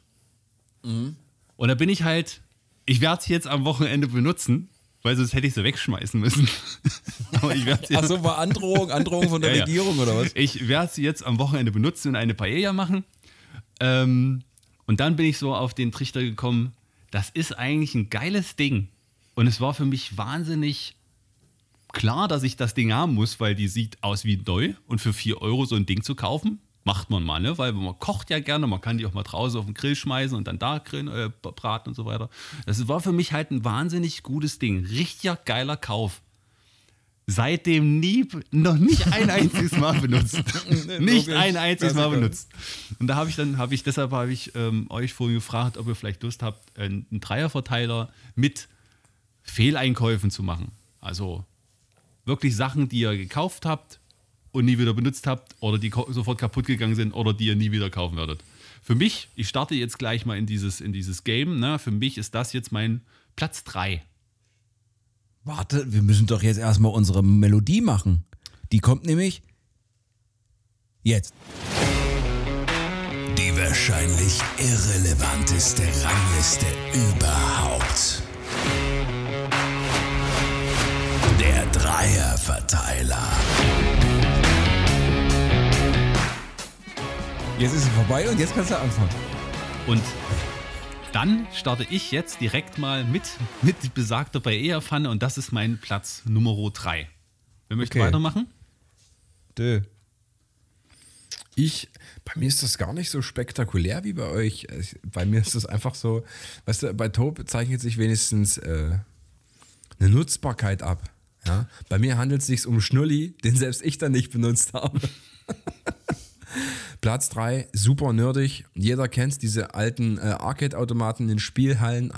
Und da bin ich halt, ich werde sie jetzt am Wochenende benutzen, weil sonst hätte ich sie wegschmeißen müssen. Aber ich werde sie jetzt, Achso, war Androhung, Androhung von der Ja, ja. Regierung oder was? ich werde sie jetzt am Wochenende benutzen und eine Paella machen. Ähm, und dann bin ich so auf den Trichter gekommen, das ist eigentlich ein geiles Ding. Und es war für mich wahnsinnig klar, dass ich das Ding haben muss, weil die sieht aus wie neu. Und für 4 Euro so ein Ding zu kaufen, macht man mal, ne? Weil man kocht ja gerne, man kann die auch mal draußen auf den Grill schmeißen und dann da grillen, äh, braten und so weiter. Das war für mich halt ein wahnsinnig gutes Ding. Richtiger geiler Kauf seitdem nie, noch nicht ein einziges Mal benutzt. nicht ein einziges Mal benutzt. Und da habe ich dann, habe ich, deshalb habe ich ähm, euch vorhin gefragt, ob ihr vielleicht Lust habt, einen, einen Dreierverteiler mit Fehleinkäufen zu machen. Also wirklich Sachen, die ihr gekauft habt, und nie wieder benutzt habt oder die sofort kaputt gegangen sind oder die ihr nie wieder kaufen werdet. Für mich, ich starte jetzt gleich mal in dieses, in dieses Game, ne? für mich ist das jetzt mein Platz 3. Warte, wir müssen doch jetzt erstmal unsere Melodie machen. Die kommt nämlich jetzt. Die wahrscheinlich irrelevanteste Rangliste überhaupt. Der Dreierverteiler. Jetzt ist es vorbei und jetzt kannst du anfangen. Und dann starte ich jetzt direkt mal mit, mit besagter Paella-Pfanne und das ist mein Platz Nummer 3. Wer möchte Okay. weitermachen? Dö. Ich, bei mir ist das gar nicht so spektakulär wie bei euch. Ich- Bei mir ist das einfach so, weißt du, bei Tob zeichnet sich wenigstens äh, eine Nutzbarkeit ab. Ja? Bei mir handelt es sich um Schnulli, den selbst ich dann nicht benutzt habe. Platz 3, super nerdig. Jeder kennt diese alten äh, Arcade-Automaten in Spielhallen.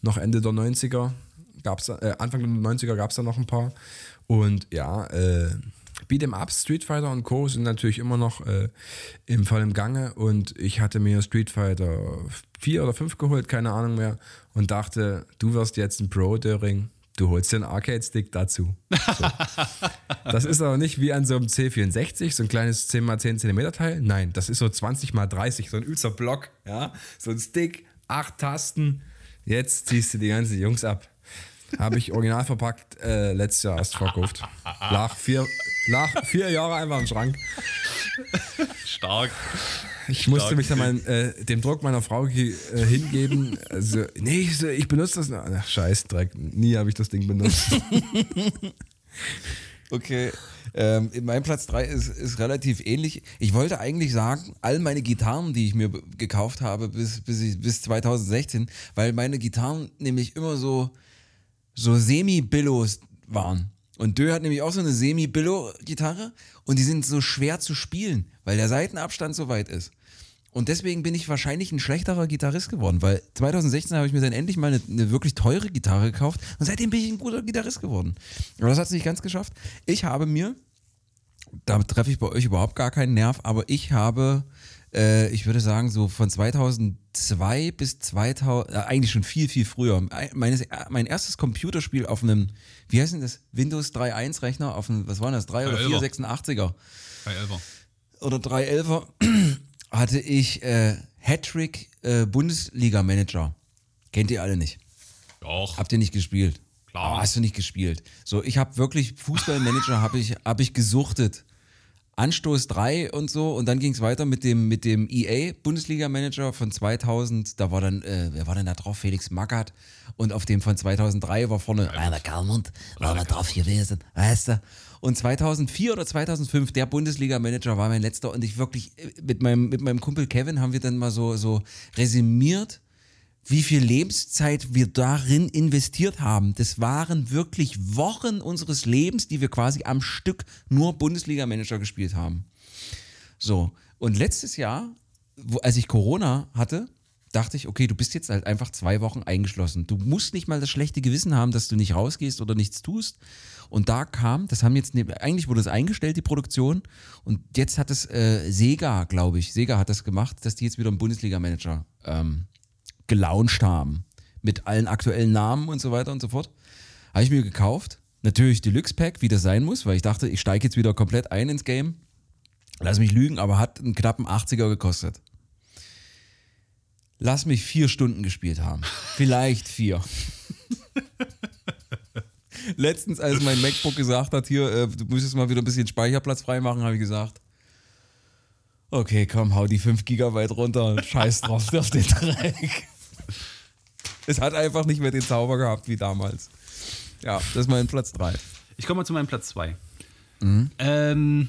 Noch Ende der 90er gab's, äh, Anfang der 90er gab es da noch ein paar. Und ja, äh, Beat'em Ups, Street Fighter und Co. sind natürlich immer noch äh, im im Gange. Und ich hatte mir Street Fighter 4 oder 5 geholt, keine Ahnung mehr. Und dachte, du wirst jetzt ein Pro, Döring. Du holst dir einen Arcade-Stick dazu. So. Das ist aber nicht wie an so einem C64, so ein kleines 10x10 cm Teil. Nein, das ist so 20x30, so ein übster Block. Ja? So ein Stick, acht Tasten. Jetzt ziehst du die ganzen Jungs ab. Habe ich original verpackt, äh, letztes Jahr erst verkauft. Lag vier, lag vier Jahre einfach im Schrank. Stark. Ich musste Stark. mich dann mein, äh, dem Druck meiner Frau äh, hingeben. Also, nee, ich, ich benutze das. noch. Ach, scheiß Dreck. Nie habe ich das Ding benutzt. Okay. Ähm, mein Platz 3 ist, ist relativ ähnlich. Ich wollte eigentlich sagen, all meine Gitarren, die ich mir gekauft habe bis, bis, ich, bis 2016, weil meine Gitarren nämlich immer so, so Semi-Billos waren. Und Dö hat nämlich auch so eine Semi-Billo-Gitarre und die sind so schwer zu spielen, weil der Seitenabstand so weit ist. Und deswegen bin ich wahrscheinlich ein schlechterer Gitarrist geworden, weil 2016 habe ich mir dann endlich mal eine, eine wirklich teure Gitarre gekauft und seitdem bin ich ein guter Gitarrist geworden. Aber das hat es nicht ganz geschafft. Ich habe mir, da treffe ich bei euch überhaupt gar keinen Nerv, aber ich habe, äh, ich würde sagen, so von 2002 bis 2000, äh, eigentlich schon viel, viel früher, ein- meines, äh, mein erstes Computerspiel auf einem, wie heißt denn das, Windows 3.1 Rechner, auf einem, was war das, 3 oder 4 3.11er. 86er Bei Elfer. oder 311er hatte ich äh, Hattrick äh, Bundesliga Manager. Kennt ihr alle nicht? Doch. Habt ihr nicht gespielt? Klar. Aber hast du nicht gespielt? So, ich habe wirklich Fußballmanager habe ich habe ich gesuchtet. Anstoß 3 und so. Und dann ging es weiter mit dem mit dem EA Bundesliga Manager von 2000, da war dann äh, wer war denn da drauf? Felix Magath. Und auf dem von 2003 war vorne Rainer Kalmund war da drauf gewesen, weißt du? Und 2004 oder 2005 der Bundesliga Manager war mein letzter. Und ich wirklich äh, mit meinem mit meinem Kumpel Kevin haben wir dann mal so so resümiert wie viel Lebenszeit wir darin investiert haben. Das waren wirklich Wochen unseres Lebens, die wir quasi am Stück nur Bundesliga-Manager gespielt haben. So, und letztes Jahr, wo, als ich Corona hatte, dachte ich, okay, du bist jetzt halt einfach zwei Wochen eingeschlossen. Du musst nicht mal das schlechte Gewissen haben, dass du nicht rausgehst oder nichts tust. Und da kam, das haben jetzt, eigentlich wurde es eingestellt, die Produktion. Und jetzt hat es äh, Sega, glaube ich, Sega hat das gemacht, dass die jetzt wieder einen Bundesliga-Manager ähm, gelauncht haben. Mit allen aktuellen Namen und so weiter und so fort. Habe ich mir gekauft. Natürlich Deluxe Pack, wie das sein muss, weil ich dachte, ich steige jetzt wieder komplett ein ins Game. Lass mich lügen, aber hat einen knappen 80er gekostet. Lass mich vier Stunden gespielt haben. Vielleicht vier. Letztens, als mein MacBook gesagt hat, hier, äh, du müsstest mal wieder ein bisschen Speicherplatz freimachen, habe ich gesagt, okay, komm, hau die 5 Gigabyte runter, scheiß drauf auf den Dreck. Es hat einfach nicht mehr den Zauber gehabt wie damals. Ja, das ist mein Platz 3. Ich komme mal zu meinem Platz 2. Mhm. Ähm,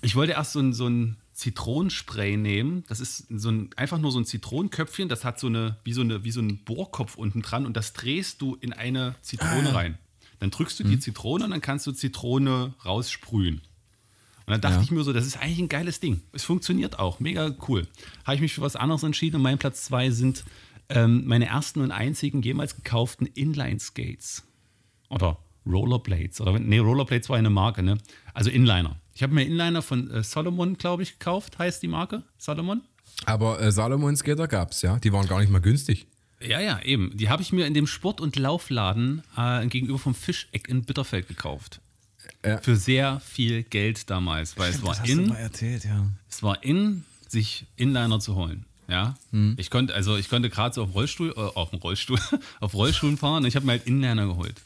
ich wollte erst so ein, so ein Zitronenspray nehmen. Das ist so ein, einfach nur so ein Zitronenköpfchen. Das hat so eine wie, so eine, wie so ein Bohrkopf unten dran und das drehst du in eine Zitrone Ah. rein. Dann drückst du Mhm. die Zitrone und dann kannst du Zitrone raussprühen. Und dann dachte Ja. ich mir so, das ist eigentlich ein geiles Ding. Es funktioniert auch, mega cool. Habe ich mich für was anderes entschieden und mein Platz 2 sind ähm, meine ersten und einzigen jemals gekauften Inline-Skates oder Rollerblades. Oder nee, Rollerblades war eine Marke, ne? Also Inliner. Ich habe mir Inliner von äh, Solomon, glaube ich, gekauft, heißt die Marke. Solomon? Aber äh, Salomon Skater gab's, ja. Die waren gar nicht mal günstig. Ja, ja, eben. Die habe ich mir in dem Sport- und Laufladen äh, gegenüber vom Fischeck in Bitterfeld gekauft. Ja. Für sehr viel Geld damals, weil es war Das hast du in, mal erzählt, ja. es war in, sich Inliner zu holen. Ja, ich konnte also ich konnte gerade so auf Rollstuhl, äh, auf dem Rollstuhl, auf Rollstuhlen fahren. Und ich habe mir halt Inliner geholt.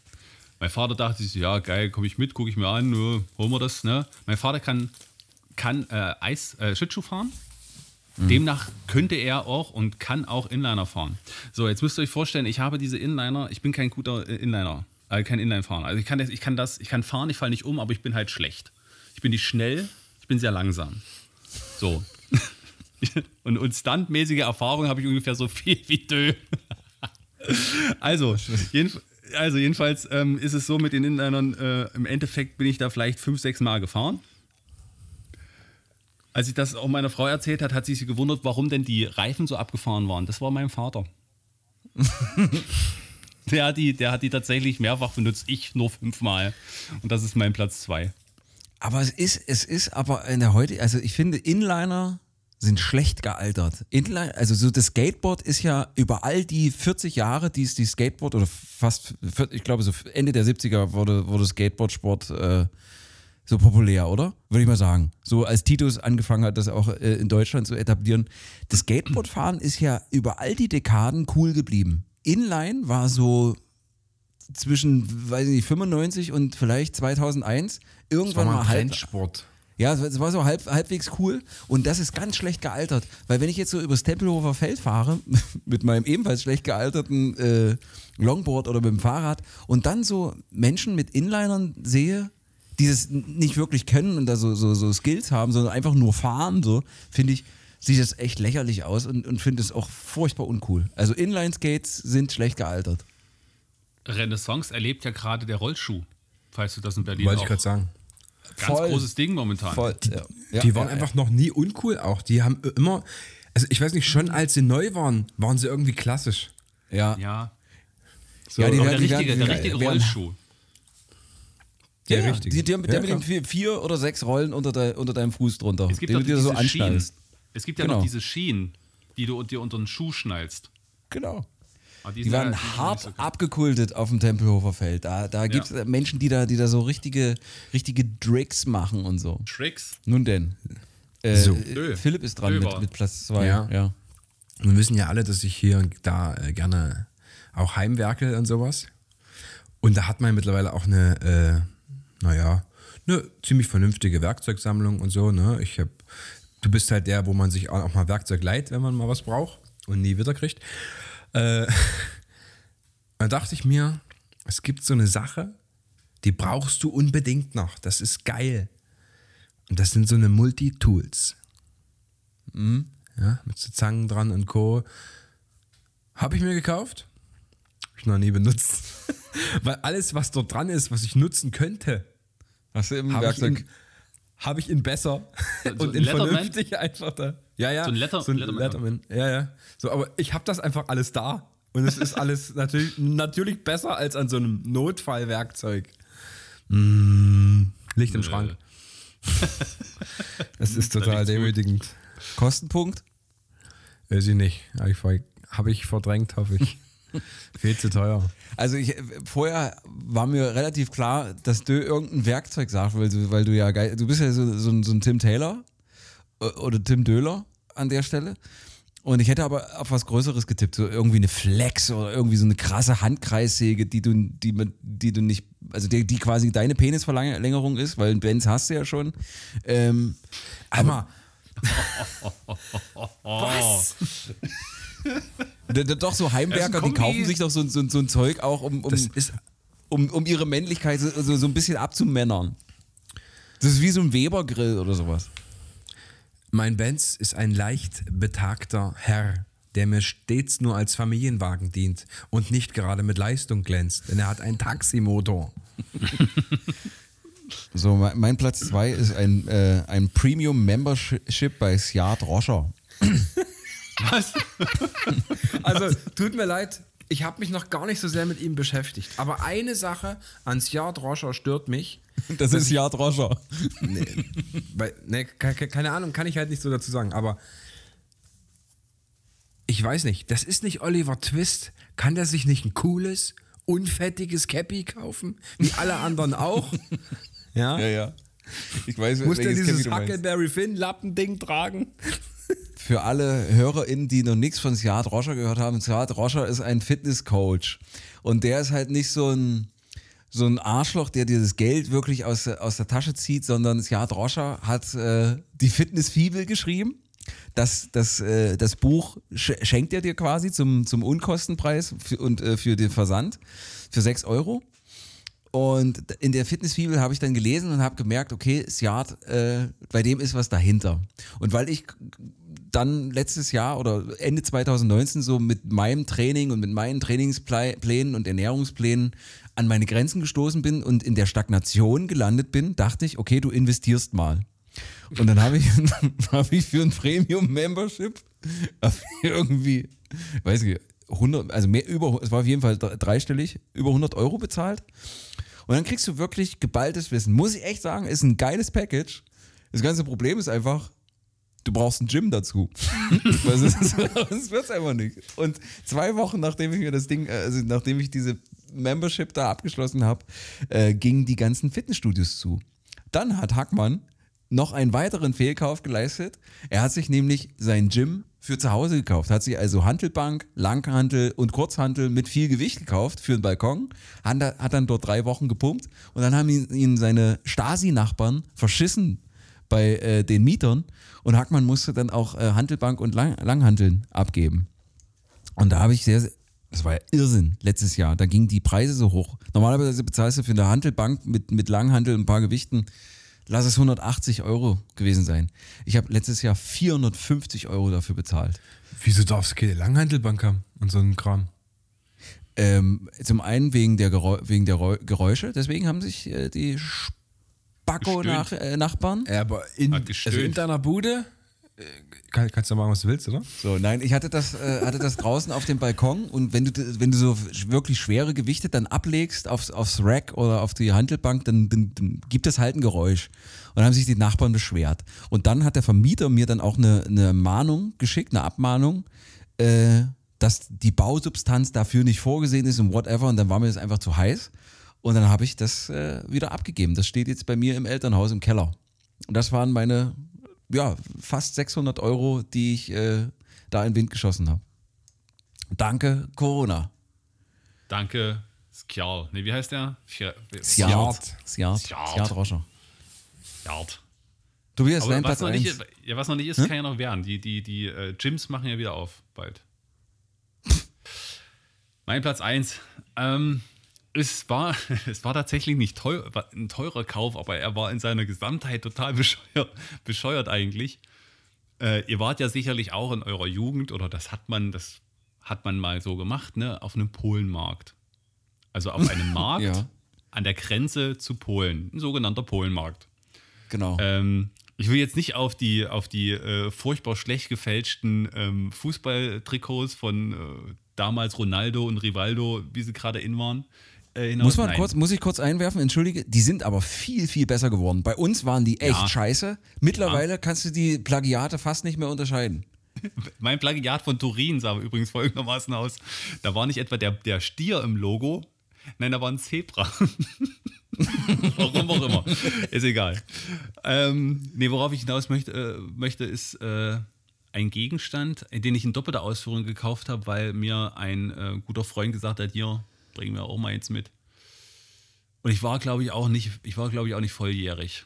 Mein Vater dachte sich, ja geil, komme ich mit, gucke ich mir an, ne, holen wir das. Ne? Mein Vater kann kann äh, Eis äh, Schlittschuh fahren. Demnach könnte er auch und kann auch Inliner fahren. So, jetzt müsst ihr euch vorstellen, ich habe diese Inliner, ich bin kein guter äh, Inliner, äh, kein Inline-Fahrer. Also ich kann, das, ich kann das, ich kann fahren, ich falle nicht um, aber ich bin halt schlecht. Ich bin nicht schnell, ich bin sehr langsam. So. und, und standmäßige Erfahrung habe ich ungefähr so viel wie Dö. also, jedenf also jedenfalls ähm, ist es so mit den Inlinern, äh, im Endeffekt bin ich da vielleicht fünf, sechs Mal gefahren. Als ich das auch meiner Frau erzählt hat, hat sie sich gewundert, warum denn die Reifen so abgefahren waren. Das war mein Vater. der, hat die, der hat die tatsächlich mehrfach benutzt, ich nur fünfmal. Und das ist mein Platz zwei. Aber es ist, es ist aber in der heute, also ich finde, Inliner sind schlecht gealtert. Inline, also so das Skateboard ist ja über all die 40 Jahre, die es die Skateboard oder fast, ich glaube so Ende der 70er wurde, wurde Skateboardsport äh, so populär, oder? Würde ich mal sagen. So als Titus angefangen hat, das auch äh, in Deutschland zu etablieren. Das Skateboardfahren ist ja über all die Dekaden cool geblieben. Inline war so zwischen, weiß ich nicht, 95 und vielleicht 2001 Das war irgendwann mal mal ein halb, Trendsport. Ja, es war so halb, halbwegs cool und das ist ganz schlecht gealtert, weil wenn ich jetzt so übers Tempelhofer Feld fahre mit meinem ebenfalls schlecht gealterten äh, Longboard oder mit dem Fahrrad und dann so Menschen mit Inlinern sehe, die das nicht wirklich können und da so, so, so Skills haben, sondern einfach nur fahren, so, finde ich, sieht das echt lächerlich aus und, und finde es auch furchtbar uncool. Also Inline-Skates sind schlecht gealtert. Renaissance erlebt ja gerade der Rollschuh, falls du das in Berlin Wollte auch. ich gerade sagen. Ganz Voll. großes Ding momentan. ja. Ja, die waren ja, einfach noch nie uncool auch. Die haben immer, also ich weiß nicht, schon als sie neu waren, waren sie irgendwie klassisch. Ja. Ja, So, Ja, die werden- der die richtige, werden- der richtige Rollschuh. Der ja, richtige. Die, der, der Ja, mit den vier, vier oder sechs Rollen unter, de, unter deinem Fuß drunter. Es gibt den doch du dir diese so Schienen. Es gibt ja Genau. noch diese Schienen, die du dir unter den Schuh schnallst. Genau. Aber Die werden halt- sind hart so abgekultet auf dem Tempelhofer Feld. Da, da gibt es Menschen, die da, die da so richtige, richtige Tricks machen und so. Tricks. Nun denn. Äh, So. äh, Philipp ist dran mit, mit Platz zwei. Ja. ja. Wir wissen ja alle, dass ich hier und da äh, gerne auch heimwerke und sowas. Und da hat man mittlerweile auch eine, äh, naja, eine ziemlich vernünftige Werkzeugsammlung und so. Ne? Ich hab, du bist halt der, wo man sich auch mal Werkzeug leiht, wenn man mal was braucht und nie wieder kriegt. Äh, da dachte ich mir, es gibt so eine Sache, die brauchst du unbedingt noch. Das ist geil. Und das sind so eine Multitools. Ja, mit so Zangen dran und Co. Habe ich mir gekauft. Hab ich noch nie benutzt. Weil alles, was dort dran ist, was ich nutzen könnte, Hast du im habe ich, Werkzeug. in- hab ich in besser So- so und in Letterman? vernünftig einfach da. Ja, ja. So ein Letter- so ein Letterman. Letterman. Ja, ja. So, aber ich habe das einfach alles da. Und es ist alles natürlich, natürlich besser als an so einem Notfallwerkzeug. Mm, Licht im Nö. Schrank. Das ist total demütigend. Kostenpunkt? Weiß ich nicht. Habe ich, ver- hab ich verdrängt, hoffe ich. Viel zu teuer. Also ich, vorher war mir relativ klar, dass du irgendein Werkzeug sagst, weil du, weil du ja geil, du bist ja so, so, ein, so ein Tim Taylor äh, oder Tim Döhler an der Stelle. Und ich hätte aber auf was Größeres getippt, so irgendwie eine Flex oder irgendwie so eine krasse Handkreissäge, die du, die, die du nicht, also die, die quasi deine Penisverlängerung ist, weil Benz hast du ja schon. Ähm, aber d- doch so Heimwerker, die kaufen sich doch so, so, so ein Zeug auch, um, um, ist um, um ihre Männlichkeit so, so ein bisschen abzumännern. Das ist wie so ein Weber-Grill oder sowas. Mein Benz ist ein leicht betagter Herr, der mir stets nur als Familienwagen dient und nicht gerade mit Leistung glänzt, denn er hat einen Taximotor. So, mein, Platz zwei ist ein, äh, ein Premium Membership bei Seat Roscher. Was? Also, tut mir leid, Ich habe mich noch gar nicht so sehr mit ihm beschäftigt. Aber eine Sache ans Jahr Droscher stört mich. Das ist ja Droscher. Weil, ne, ke- ke- keine Ahnung, kann ich halt nicht so dazu sagen. Aber ich weiß nicht, das ist nicht Oliver Twist. Kann der sich nicht ein cooles, unfettiges Cappy kaufen? Wie alle anderen auch? Ja. Ja, ja. Ich weiß, Muss der dieses. Huckleberry Finn-Lappending tragen? Für alle HörerInnen, die noch nichts von Siad Roscher gehört haben, Siad Roscher ist ein Fitnesscoach. Und der ist halt nicht so ein, so ein Arschloch, der dir das Geld wirklich aus, der- aus der Tasche zieht, sondern Siad Roscher hat äh, die Fitnessfibel geschrieben. Das, das, äh, das Buch sch schenkt er dir quasi zum, zum Unkostenpreis für, und äh, für den Versand für 6 Euro. Und in der Fitnessfibel habe ich dann gelesen und habe gemerkt, okay, Siad, äh, bei dem ist was dahinter. Und weil ich dann letztes Jahr oder Ende 2019 so mit meinem Training und mit meinen Trainingsplänen und Ernährungsplänen an meine Grenzen gestoßen bin und in der Stagnation gelandet bin, dachte ich, okay, du investierst mal. Und dann habe ich, hab ich für ein Premium-Membership irgendwie, weiß ich, 100, also mehr über, es war auf jeden Fall dreistellig, über 100 Euro bezahlt. Und dann kriegst du wirklich geballtes Wissen. Muss ich echt sagen, ist ein geiles Package. Das ganze Problem ist einfach, du brauchst ein Gym dazu. Sonst sonst wird's einfach nicht. Und zwei Wochen nachdem ich mir das Ding, also nachdem ich diese Membership da abgeschlossen habe, äh, gingen die ganzen Fitnessstudios zu. Dann hat Hackmann noch einen weiteren Fehlkauf geleistet. Er hat sich nämlich sein Gym für zu Hause gekauft. Hat sich also Hantelbank, Langhantel und Kurzhantel mit viel Gewicht gekauft für den Balkon. Hat, da- hat dann dort drei Wochen gepumpt und dann haben ihn, seine Stasi-Nachbarn verschissen bei äh, den Mietern und Hackmann musste dann auch äh, Hantelbank und Lang Langhanteln abgeben. Und da habe ich sehr, das war ja Irrsinn letztes Jahr, da gingen die Preise so hoch. Normalerweise bezahlst du für eine Hantelbank mit, mit Langhantel und ein paar Gewichten, lass es 180 Euro gewesen sein. Ich habe letztes Jahr 450 Euro dafür bezahlt. Wieso darfst du keine Langhantelbank haben und so einen Kram? Ähm, zum einen wegen der, Gereu wegen der Geräusche, deswegen haben sich äh, die Spacko-Nachbarn äh, Nachbarn Ja, aber in, also in deiner Bude äh, kann, kannst du machen, was du willst, oder? So, nein, ich hatte das, äh, hatte das draußen auf dem Balkon und wenn du, wenn du so wirklich schwere Gewichte dann ablegst aufs, aufs Rack oder auf die Handelbank, dann, dann, dann gibt es halt ein Geräusch. Und dann haben sich die Nachbarn beschwert. Und dann hat der Vermieter mir dann auch eine, eine Mahnung geschickt, eine Abmahnung, äh, dass die Bausubstanz dafür nicht vorgesehen ist und whatever. Und dann war mir das einfach zu heiß. Und dann habe ich das äh, wieder abgegeben. Das steht jetzt bei mir im Elternhaus im Keller. Und das waren meine, ja, fast 600 Euro, die ich äh, da in den Wind geschossen habe. Danke, Corona. Danke, Skjal. Nee, wie heißt der? Sjart. Sjart. Sjart Roscher. Jart. Tobias, Aber was Platz noch, 1. nicht, ja, was noch nicht ist, kann ja noch werden. Die, die, die äh, Gyms machen ja wieder auf bald. mein Platz 1. Ähm, es, war, es war tatsächlich nicht teuer, ein teurer Kauf, aber er war in seiner Gesamtheit total bescheuert, bescheuert eigentlich. Äh, ihr wart ja sicherlich auch in eurer Jugend, oder das hat man, das hat man mal so gemacht, ne, auf einem Polenmarkt. Also auf einem Markt Ja. an der Grenze zu Polen, ein sogenannter Polenmarkt. Genau. Ähm, ich will jetzt nicht auf die, auf die äh, furchtbar schlecht gefälschten ähm, Fußballtrikots von äh, damals Ronaldo und Rivaldo, wie sie gerade in waren, äh, hinaus. muss, man Nein. kurz, muss ich kurz einwerfen, entschuldige, die sind aber viel, viel besser geworden. Bei uns waren die echt Ja. scheiße. Mittlerweile kannst du die Plagiate fast nicht mehr unterscheiden. Mein Plagiat von Turin sah übrigens folgendermaßen aus. Da war nicht etwa der, der Stier im Logo, nein, da war ein Zebra. Warum auch immer. Ist egal. Ähm, nee, worauf ich hinaus möchte, äh, möchte ist äh, ein Gegenstand, den ich in doppelter Ausführung gekauft habe, weil mir ein äh, guter Freund gesagt hat, hier, bringen wir auch mal jetzt mit. Und ich war, glaube ich, auch nicht, ich war, glaube ich, auch nicht volljährig.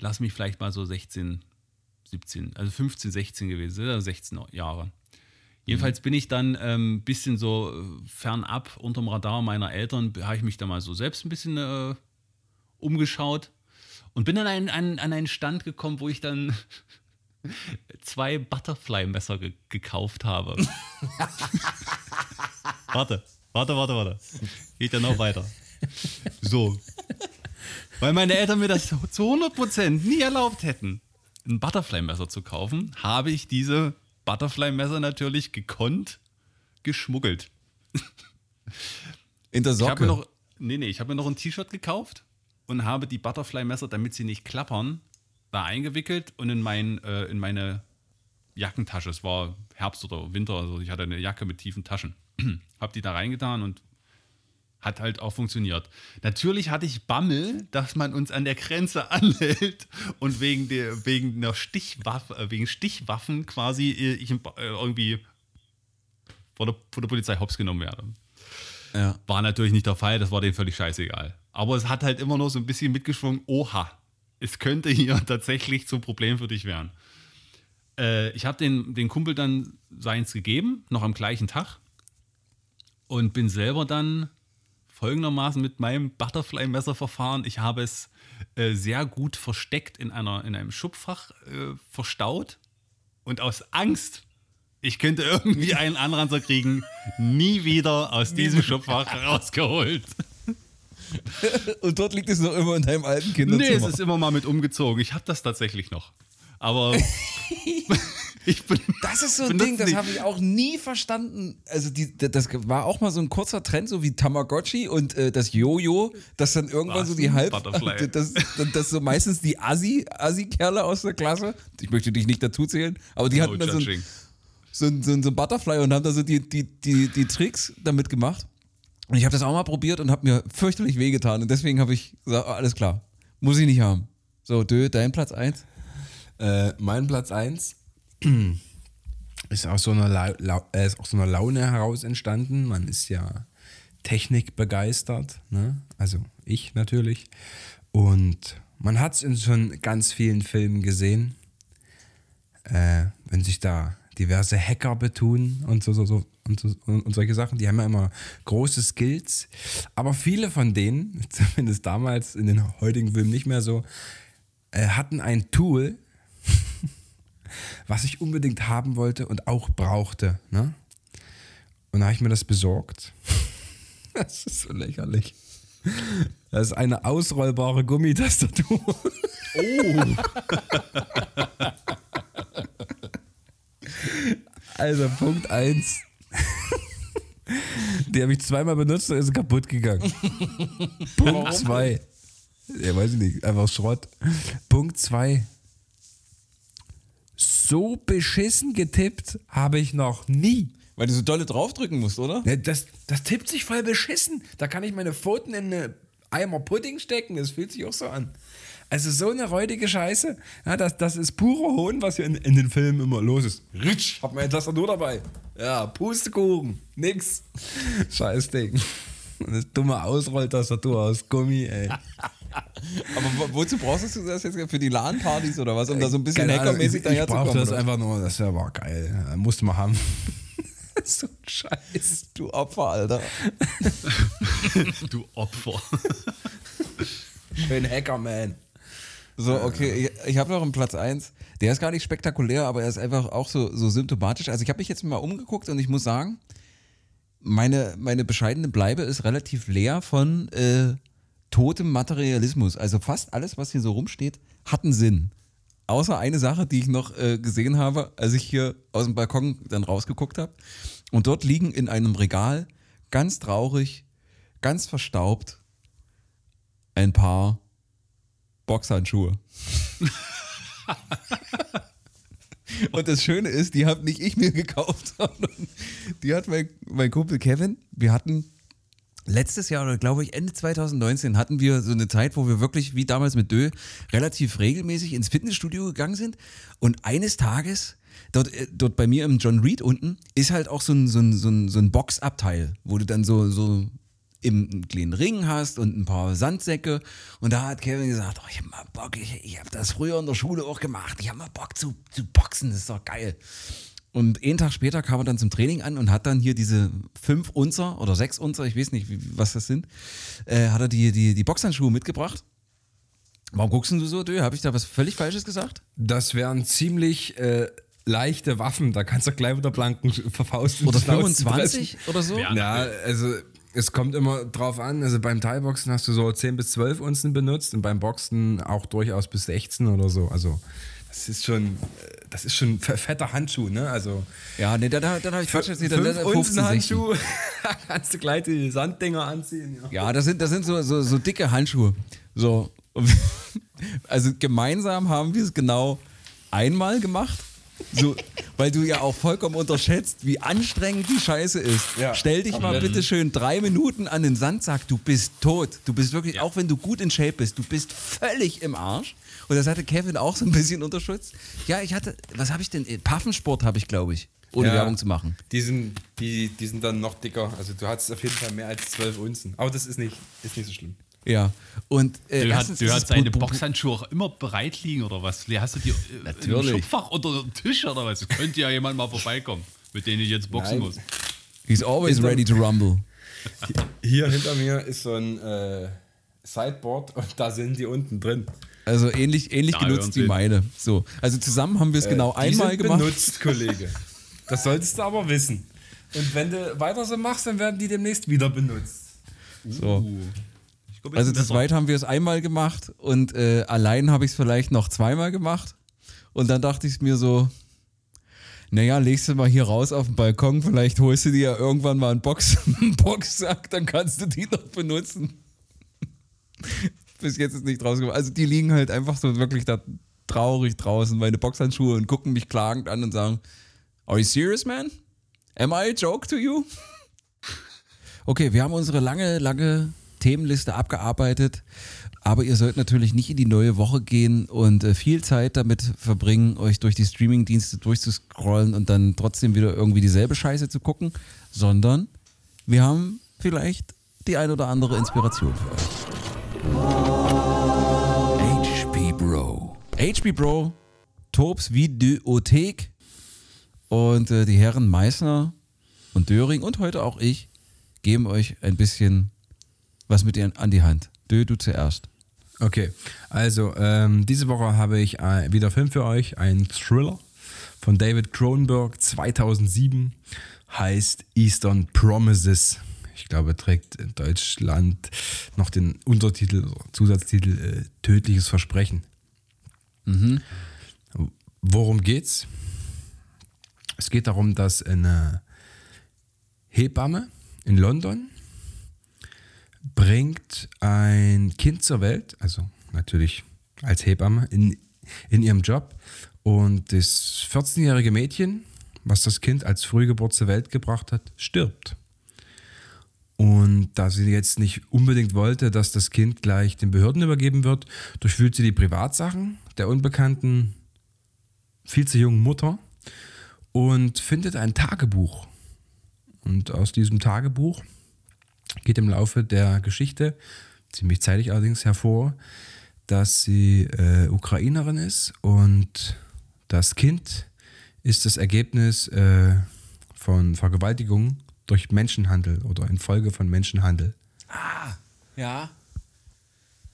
Lass mich vielleicht mal so 16, 17, also 15, 16 gewesen, oder 16 Jahre. Jedenfalls bin ich dann ein ähm, bisschen so äh, fernab unterm Radar meiner Eltern, habe ich mich da mal so selbst ein bisschen äh, umgeschaut und bin dann an, an, an einen Stand gekommen, wo ich dann zwei Butterfly-Messer ge gekauft habe. warte, warte, warte, warte. Geht ja noch weiter. So. Weil meine Eltern mir das zu 100% nie erlaubt hätten, ein Butterfly-Messer zu kaufen, habe ich diese Butterfly-Messer natürlich gekonnt geschmuggelt. In der Ich habe Socke. mir noch, nee, nee, ich habe mir noch ein T-Shirt gekauft und habe die Butterfly-Messer, damit sie nicht klappern, da eingewickelt und in, mein, äh, in meine Jackentasche. Es war Herbst oder Winter, also ich hatte eine Jacke mit tiefen Taschen. habe die da reingetan und hat halt auch funktioniert. Natürlich hatte ich Bammel, dass man uns an der Grenze anhält und wegen der wegen einer Stichwaffe, äh, wegen Stichwaffen quasi äh, ich äh, irgendwie von der, von der Polizei hops genommen werde. ja. War natürlich nicht der Fall, das war denen völlig scheißegal. Aber es hat halt immer noch so ein bisschen mitgeschwungen, oha, es könnte hier tatsächlich zum Problem für dich werden. Äh, ich habe den, den Kumpel dann seins gegeben, noch am gleichen Tag. Und bin selber dann folgendermaßen mit meinem Butterfly-Messer verfahren. Ich habe es äh, sehr gut versteckt in, einer, in einem Schubfach äh, verstaut. Und aus Angst, ich könnte irgendwie einen Anranzer kriegen, nie wieder aus diesem Schubfach rausgeholt. Und dort liegt es noch immer in deinem alten Nee, Kinderzimmer. es ist immer mal mit umgezogen. Ich habe das tatsächlich noch. Aber ich bin. Das ist so ein Ding, das habe ich auch nie verstanden. Also die, das war auch mal so ein kurzer Trend, so wie Tamagotchi und äh, das Jojo, das dann irgendwann Was? so die Halb... Butterfly. Das, so meistens die Assi, Assi-Kerle aus der Klasse, ich möchte dich nicht dazu zählen, aber die No hatten dann so ein, so ein, so ein, so ein Butterfly und haben da so die, die, die, die Tricks damit gemacht. Und ich habe das auch mal probiert und habe mir fürchterlich wehgetan. Und deswegen habe ich gesagt, oh, alles klar, muss ich nicht haben. So, Dö, dein Platz 1? Äh, mein Platz 1 ist aus so, einer La La äh, so einer Laune heraus entstanden. Man ist ja technikbegeistert, ne? also ich natürlich. Und man hat es in schon ganz vielen Filmen gesehen, äh, wenn sich da diverse Hacker betun und so, so, so, und, so und solche Sachen, die haben ja immer große Skills. Aber viele von denen, zumindest damals in den heutigen Filmen nicht mehr so, äh, hatten ein Tool, was ich unbedingt haben wollte und auch brauchte. Ne? Und da habe ich mir das besorgt. Das ist so lächerlich. Das ist eine ausrollbare Gummitastatur. Also Punkt 1. Die habe ich zweimal benutzt und ist kaputt gegangen. Punkt 2. Ja, weiß ich nicht, einfach Schrott. Punkt 2. So beschissen getippt habe ich noch nie. Weil du so dolle draufdrücken musst, oder? Das, das tippt sich voll beschissen. Da kann ich meine Pfoten in eine Eimer Pudding stecken. Das fühlt sich auch so an. Also so eine räudige Scheiße. Ja, das, das ist purer Hohn, was hier in, in den Filmen immer los ist. Ritsch, hab meine Tastatur dabei. Ja, Pustekuchen. Nix. Scheiß Ding. Das dumme Ausrolltastatur aus Gummi, ey. Aber wo, wozu brauchst du das jetzt für die LAN-Partys oder was, um da so ein bisschen hackermäßig ich, ich daherzukommen? brauchte das einfach nur, das war geil. Musste man haben. so ein Scheiß. Du Opfer, Alter. Du Opfer. Schön Hackerman. So, okay, ich, ich habe noch einen Platz 1. Der ist gar nicht spektakulär, aber er ist einfach auch so, so symptomatisch. Also ich habe mich jetzt mal umgeguckt und ich muss sagen, meine, meine bescheidene Bleibe ist relativ leer von äh, totem Materialismus. Also fast alles, was hier so rumsteht, hat einen Sinn. Außer eine Sache, die ich noch äh, gesehen habe, als ich hier aus dem Balkon dann rausgeguckt habe. Und dort liegen in einem Regal ganz traurig, ganz verstaubt ein paar Boxhandschuhe. Und das Schöne ist, die habe nicht ich mir gekauft, sondern die hat mein, mein Kumpel Kevin. Wir hatten letztes Jahr oder glaube ich Ende 2019 hatten wir so eine Zeit, wo wir wirklich wie damals mit Dö relativ regelmäßig ins Fitnessstudio gegangen sind. Und eines Tages dort, äh, dort bei mir im John Reed unten ist halt auch so ein, so ein, so ein, so ein Boxabteil, wo du dann so, so im einen kleinen Ring hast und ein paar Sandsäcke. Und da hat Kevin gesagt, oh, ich habe mal Bock, ich, ich habe das früher in der Schule auch gemacht. Ich habe mal Bock zu, zu boxen, das ist doch geil. Und einen Tag später kam er dann zum Training an und hat dann hier diese fünf Unzer oder sechs Unzer, ich weiß nicht, wie, was das sind, äh, hat er die, die, die Boxhandschuhe mitgebracht. Warum guckst du so, Dö? Habe ich da was völlig Falsches gesagt? Das wären ziemlich äh, leichte Waffen. Da kannst du gleich mit der blanken Faust Oder die Schnauze 25 oder so? Ja. Ja, also es kommt immer drauf an. Also beim Thai-Boxen hast du so 10 bis 12 Unzen benutzt und beim Boxen auch durchaus bis 16 oder so. Also das ist schon äh, das ist schon fetter Handschuh, ne? Also Ja, nee, dann, dann habe ich Quatsch erzählt. Dann, fünf dann, Unzen 15, 16. Handschuh, kannst du gleich die Sanddinger anziehen. Ja. Ja, das sind, das sind so, so, so dicke Handschuhe. So. Also gemeinsam haben wir es genau einmal gemacht. So, weil du ja auch vollkommen unterschätzt, wie anstrengend die Scheiße ist. Ja. Stell dich mal bitte schön drei Minuten an den Sandsack, du bist tot. Du bist wirklich, auch wenn du gut in Shape bist, du bist völlig im Arsch. Und das hatte Kevin auch so ein bisschen unterstützt. Ja, ich hatte, was habe ich denn? Paffensport habe ich, glaube ich, ohne Ja. Werbung zu machen. Die sind, die, die sind dann noch dicker. Also du hattest auf jeden Fall mehr als 12 Unzen. Aber das ist nicht, ist nicht so schlimm. Ja. Und äh, Du hast, du hast deine Boxhandschuhe auch immer bereit liegen oder was? Hast du die äh, im Natürlich. Schubfach unter dem Tisch oder was? Könnte ja jemand mal vorbeikommen, mit dem ich jetzt boxen Nein. muss. He's always ready to rumble. Hier hinter mir ist so ein äh, Sideboard und da sind die unten drin. Also ähnlich, ähnlich Ja, genutzt wie meine. So. Also zusammen haben wir es genau Äh, die einmal sind gemacht. benutzt, Kollege. Das solltest du aber wissen. Und wenn du weiter so machst, dann werden die demnächst wieder benutzt. So. Ich glaub, Also zu zweit haben wir es einmal gemacht und äh, allein habe ich es vielleicht noch zweimal gemacht. Und dann dachte ich mir so, naja, legst du mal hier raus auf den Balkon, vielleicht holst du dir ja irgendwann mal einen, Box, einen Boxsack, dann kannst du die noch benutzen. Bis jetzt ist nicht rausgekommen. Also die liegen halt einfach so wirklich da traurig draußen, meine Boxhandschuhe und gucken mich klagend an und sagen, Are you serious, man? Am I a joke to you? Okay, wir haben unsere lange, lange Themenliste abgearbeitet. Aber ihr sollt natürlich nicht in die neue Woche gehen und äh, viel Zeit damit verbringen, euch durch die Streamingdienste durchzuscrollen und dann trotzdem wieder irgendwie dieselbe Scheiße zu gucken, sondern wir haben vielleicht die ein oder andere Inspiration für euch. HP Bro. HB Bro, Tobs Videothek und äh, die Herren Meißner und Döring und heute auch ich geben euch ein bisschen was mit ihr an die Hand. Dö, du zuerst. Okay, also ähm, diese Woche habe ich äh, wieder Film für euch, ein Thriller von David Cronenberg 2007, heißt Eastern Promises. Ich glaube, trägt in Deutschland noch den Untertitel, Zusatztitel äh, Tödliches Versprechen. Worum geht's? Es geht darum, dass eine Hebamme in London bringt ein Kind zur Welt, also natürlich als Hebamme in, in ihrem Job. Und das 14-jährige Mädchen, was das Kind als Frühgeburt zur Welt gebracht hat, stirbt. Und da sie jetzt nicht unbedingt wollte, dass das Kind gleich den Behörden übergeben wird, durchwühlt sie die Privatsachen der unbekannten, viel zu jungen Mutter und findet ein Tagebuch. Und aus diesem Tagebuch geht im Laufe der Geschichte, ziemlich zeitig allerdings hervor, dass sie äh, Ukrainerin ist und das Kind ist das Ergebnis äh, von Vergewaltigung durch Menschenhandel oder infolge von Menschenhandel. Ja.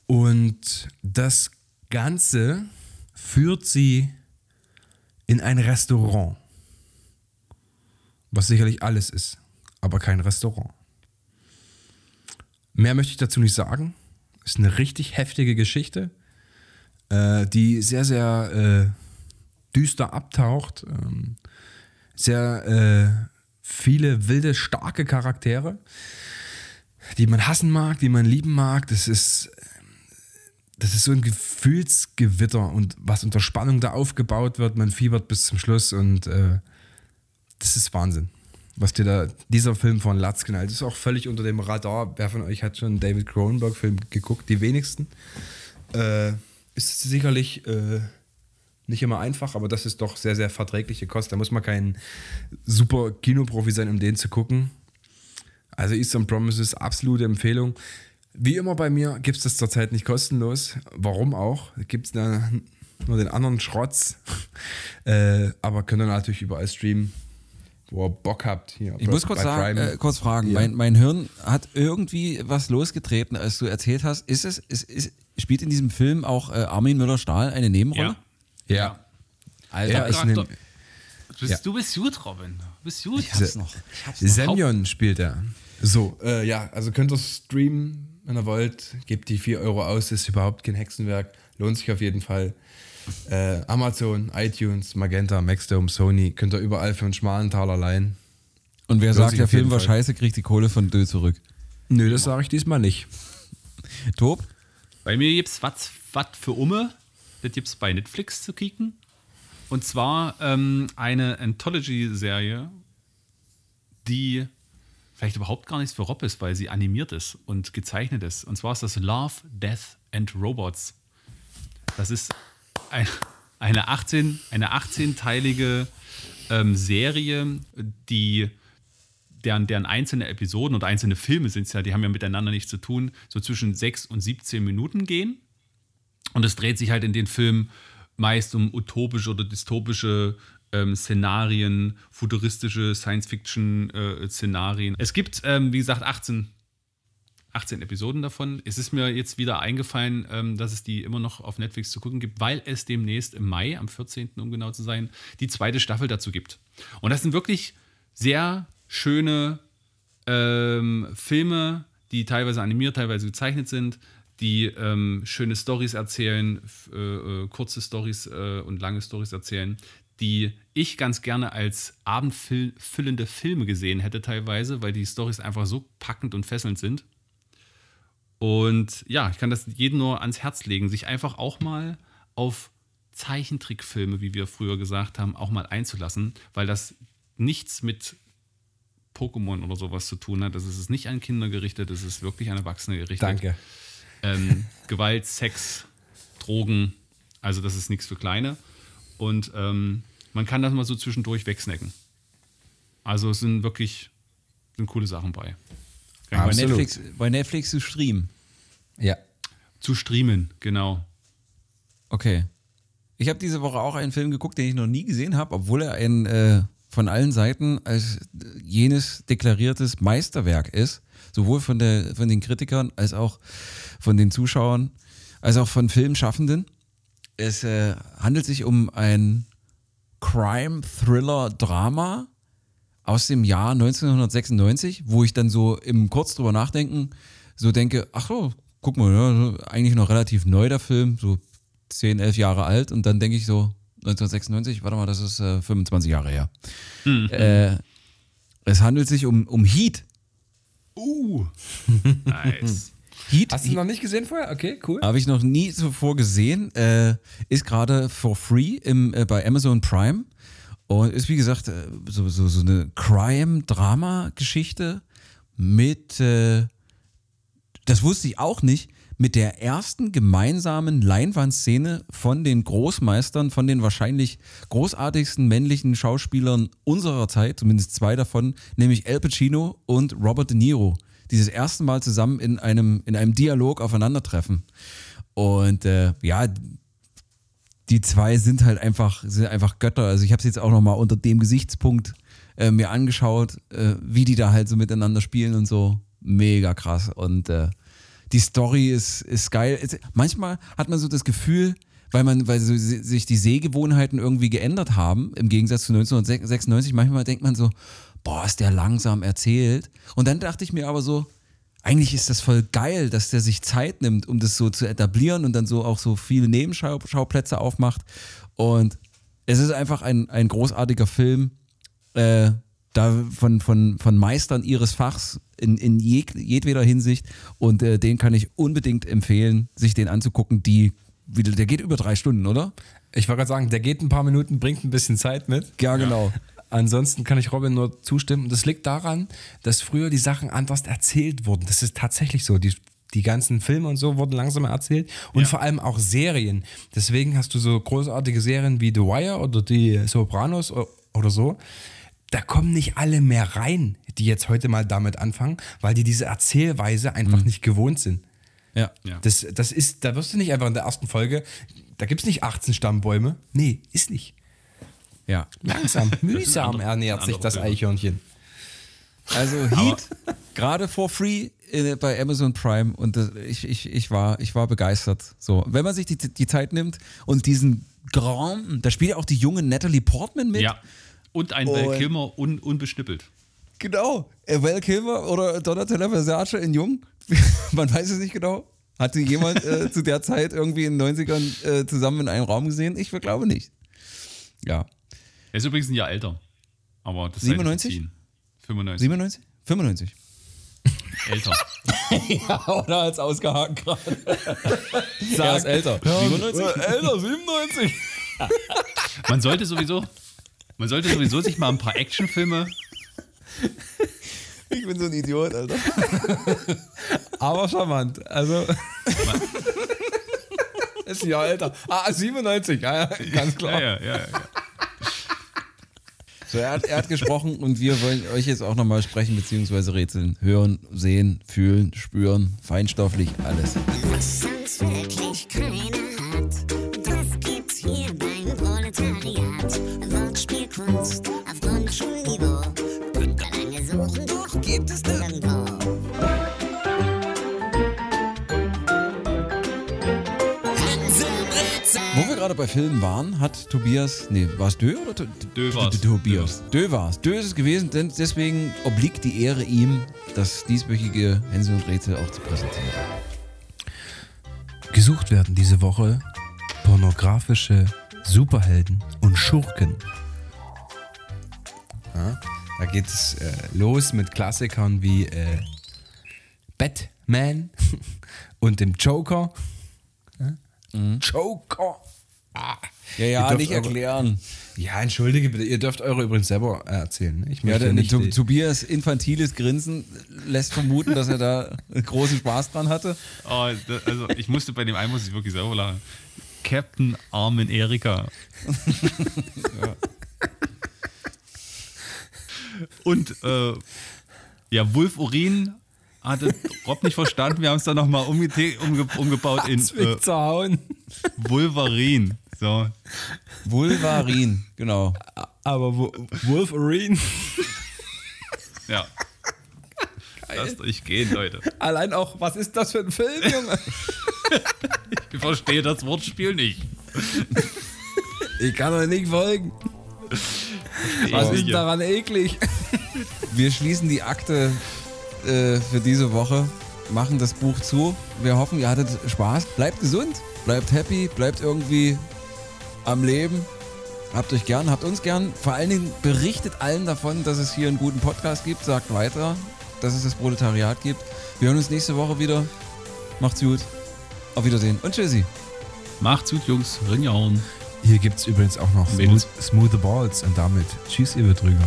Und das Ganze führt sie in ein Restaurant, was sicherlich alles ist, aber kein Restaurant. Mehr möchte ich dazu nicht sagen. Ist eine richtig heftige Geschichte, äh, die sehr, sehr äh, düster abtaucht. Ähm, sehr äh, viele wilde, starke Charaktere, die man hassen mag, die man lieben mag. Das ist das ist so ein Gefühlsgewitter und was unter Spannung da aufgebaut wird. Man fiebert bis zum Schluss und äh, das ist Wahnsinn. Was dir da, dieser Film von Latz knallt, ist auch völlig unter dem Radar. Wer von euch hat schon einen David Cronenberg-Film geguckt? Die wenigsten. Äh, ist sicherlich äh, nicht immer einfach, aber das ist doch sehr, sehr verträgliche Kost. Da muss man kein super Kinoprofi sein, um den zu gucken. Also Eastern Promises, absolute Empfehlung. Wie immer bei mir gibt es das zurzeit nicht kostenlos. Warum auch? Gibt es nur den anderen Schrotz. äh, aber könnt ihr natürlich überall streamen, wo ihr Bock habt. Hier, Ich muss kurz, sagen, äh, kurz fragen, Ja. mein, mein Hirn hat irgendwie was losgetreten, als du erzählt hast. Ist es, ist, ist, spielt in diesem Film auch äh, Armin Müller-Stahl eine Nebenrolle? Ja. Ja. Alter, Er ist Charakter. ein, Du bist, Ja. du bist gut, Robin. Du bist gut. ich hab's noch. Ich hab's noch. Semyon spielt er. So, äh, ja, also könnt ihr streamen, wenn ihr wollt. Gebt die 4 Euro aus, ist überhaupt kein Hexenwerk. Lohnt sich auf jeden Fall. Äh, Amazon, iTunes, Magenta, Maxdome, Sony, könnt ihr überall für einen schmalen Taler leihen. Und wer Lohnt sagt, der Film war Fall. scheiße, kriegt die Kohle von Dö zurück. Nö, das sage ich diesmal nicht. Tob? Bei mir gibt's was was für Umme. Das gibt's bei Netflix zu kicken. Und zwar ähm, eine Anthology-Serie, die vielleicht überhaupt gar nichts für Rob ist, weil sie animiert ist und gezeichnet ist. Und zwar ist das Love, Death and Robots. Das ist ein, eine 18, eine 18-teilige ähm, Serie, die deren, deren einzelne Episoden und einzelne Filme sind es ja, die haben ja miteinander nichts zu tun, so zwischen 6 und 17 Minuten gehen. Und es dreht sich halt in den Filmen meist um utopische oder dystopische ähm, Szenarien, futuristische Science-Fiction-Szenarien. es gibt, ähm, wie gesagt, 18, 18 Episoden davon. Es ist mir jetzt wieder eingefallen, ähm, dass es die immer noch auf Netflix zu gucken gibt, weil es demnächst im Mai, am 14. um genau zu sein, die zweite Staffel dazu gibt. Und das sind wirklich sehr schöne ähm, Filme, die teilweise animiert, teilweise gezeichnet sind, die ähm, schöne Stories erzählen, äh, äh, kurze Stories äh, und lange Stories erzählen, die ich ganz gerne als abendfüllende Filme gesehen hätte teilweise, weil die Stories einfach so packend und fesselnd sind. Und ja, ich kann das jedem nur ans Herz legen, sich einfach auch mal auf Zeichentrickfilme, wie wir früher gesagt haben, auch mal einzulassen, weil das nichts mit Pokémon oder sowas zu tun hat. Das ist nicht an Kinder gerichtet, das ist wirklich an Erwachsene gerichtet. Danke. Ähm, Gewalt, Sex, Drogen, also das ist nichts für Kleine. Und ähm, man kann das mal so zwischendurch wegsnacken. Also es sind wirklich sind coole Sachen bei. Bei. Netflix, bei Netflix zu streamen. Ja. Zu streamen, genau. Okay. Ich habe diese Woche auch einen Film geguckt, den ich noch nie gesehen habe, obwohl er ein äh, von allen Seiten als jenes deklariertes Meisterwerk ist. Sowohl von, der, von den Kritikern als auch von den Zuschauern, als auch von Filmschaffenden. Es äh, handelt sich um ein Crime-Thriller-Drama aus dem Jahr 1996, wo ich dann so im kurz drüber nachdenken so denke, ach so, guck mal, ja, eigentlich noch relativ neu der Film, so 10, 11 Jahre alt und dann denke ich so 1996, warte mal, das ist äh, 25 Jahre her. Äh, es handelt sich um, um Heat. Uh, nice. Heat, Hast du noch nicht gesehen vorher? Okay, cool. Habe ich noch nie zuvor gesehen. Äh, ist gerade for free im, äh, bei Amazon Prime. Und ist wie gesagt äh, so, so, so eine Crime-Drama-Geschichte mit, äh, das wusste ich auch nicht, mit der ersten gemeinsamen Leinwandszene von den Großmeistern, von den wahrscheinlich großartigsten männlichen Schauspielern unserer Zeit, zumindest zwei davon, nämlich Al Pacino und Robert De Niro. Dieses erste Mal zusammen in einem, in einem Dialog aufeinandertreffen. Und äh, ja, die zwei sind halt einfach, sind einfach Götter. Also ich habe es jetzt auch nochmal unter dem Gesichtspunkt äh, mir angeschaut, äh, wie die da halt so miteinander spielen und so. Mega krass. Und äh, die Story ist, ist geil. Manchmal hat man so das Gefühl, weil man, weil so, si- sich die Sehgewohnheiten irgendwie geändert haben, im Gegensatz zu 1996, manchmal denkt man so, boah, ist der langsam erzählt. Und dann dachte ich mir aber so, eigentlich ist das voll geil, dass der sich Zeit nimmt, um das so zu etablieren und dann so auch so viele Nebenschauplätze aufmacht. Und es ist einfach ein, ein großartiger Film, äh, da von, von, von Meistern ihres Fachs in, in jeg, jedweder Hinsicht. Und äh, den kann ich unbedingt empfehlen, sich den anzugucken. Die, wie- der geht über drei Stunden, oder? Ich wollte gerade sagen, der geht ein paar Minuten, bringt ein bisschen Zeit mit. Ja, genau. Ansonsten kann ich Robin nur zustimmen. Das liegt daran, dass früher die Sachen anders erzählt wurden. Das ist tatsächlich so. Die, die ganzen Filme und so wurden langsamer erzählt und vor allem auch Serien. Deswegen hast du so großartige Serien wie The Wire oder die Sopranos oder so. Da kommen nicht alle mehr rein, die jetzt heute mal damit anfangen, weil die diese Erzählweise einfach nicht gewohnt sind. Ja. Ja. Das, das ist, da wirst du nicht einfach in der ersten Folge, da gibt es nicht 18 Stammbäume. Nee, ist nicht. ja. Langsam, mühsam andere- ernährt sich das Filme. Eichhörnchen. Also Heat, gerade for free äh, bei Amazon Prime und das, ich, ich, ich, war, ich war begeistert. So, wenn man sich die, die Zeit nimmt und diesen Grand, da spielt ja auch die junge Natalie Portman mit. Ja. Und ein Und- Val Kilmer un, unbeschnippelt. Genau. Äh, Val Kilmer oder Donatella Versace in Jung. Man weiß es nicht genau. Hatte jemand äh, zu der Zeit irgendwie in den 90ern äh, zusammen in einem Raum gesehen? Ich glaube nicht. Ja. Er ist übrigens ein Jahr älter. Aber das sei 97? verziehen. 95. 97? 95. Älter. Ja, oder als ausgehakt gerade. er ist älter. 97? älter, 97. Man sollte sowieso, man sollte sowieso sich mal ein paar Actionfilme. Ich bin so ein Idiot, Alter. Aber charmant. Also. ist ein Jahr älter. Ah, 97. Ja, ja, ganz klar. Ja, ja, ja, ja. So, er hat, er hat gesprochen und wir wollen euch jetzt auch nochmal sprechen bzw. rätseln. Hören, sehen, fühlen, spüren, feinstofflich, alles. Was sonst wirklich keiner Wortspielkunst auf Grundschulniveau. Könnt ihr lange suchen, doch gibt es nirgendwo. Wo wir gerade bei Filmen waren, hat Tobias, nee, war es Dö oder To- Dö war's. To- Tobias? Dö war's. Dö ist es gewesen, denn deswegen obliegt die Ehre ihm, das dieswöchige Hänsel und Rätsel auch zu präsentieren. Gesucht werden diese Woche pornografische Superhelden und Schurken. Ja, da geht es äh, los mit Klassikern wie äh, Batman und dem Joker. Ja? Joker. Ah. Ja, ja, nicht eure- erklären. Ja, entschuldige bitte, ihr dürft eure übrigens selber äh, erzählen. ne? Ich Ja, möchte der, nicht die- Tobias infantiles Grinsen lässt vermuten, dass er da großen Spaß dran hatte. Oh, da, also ich musste bei dem einen muss ich wirklich selber lachen. Captain Armin Erika. Und äh, ja, Wolfurin hatte Rob nicht verstanden. Wir haben es dann nochmal umge umge umgebaut in äh, Zwick zu hauen. Wolverine. So. Vulvarin, genau. Aber Wo- Wolverine, Ja. Lasst euch gehen, Leute. allein auch, was ist das für ein Film, Junge? Ich verstehe das Wortspiel nicht. Ich kann euch nicht folgen. Was ist denn daran eklig? Wir schließen die Akte äh, für diese Woche, machen das Buch zu. Wir hoffen, ihr hattet Spaß. Bleibt gesund, bleibt happy, bleibt irgendwie am Leben. Habt euch gern, habt uns gern. Vor allen Dingen berichtet allen davon, dass es hier einen guten Podcast gibt. Sagt weiter, dass es das Proletariat gibt. Wir hören uns nächste Woche wieder. Macht's gut. Auf Wiedersehen und tschüssi. Macht's gut, Jungs. Rinjauen. Hier gibt es übrigens auch noch. Smooth, Smooth Balls und damit Tschüss, ihr Betrüger.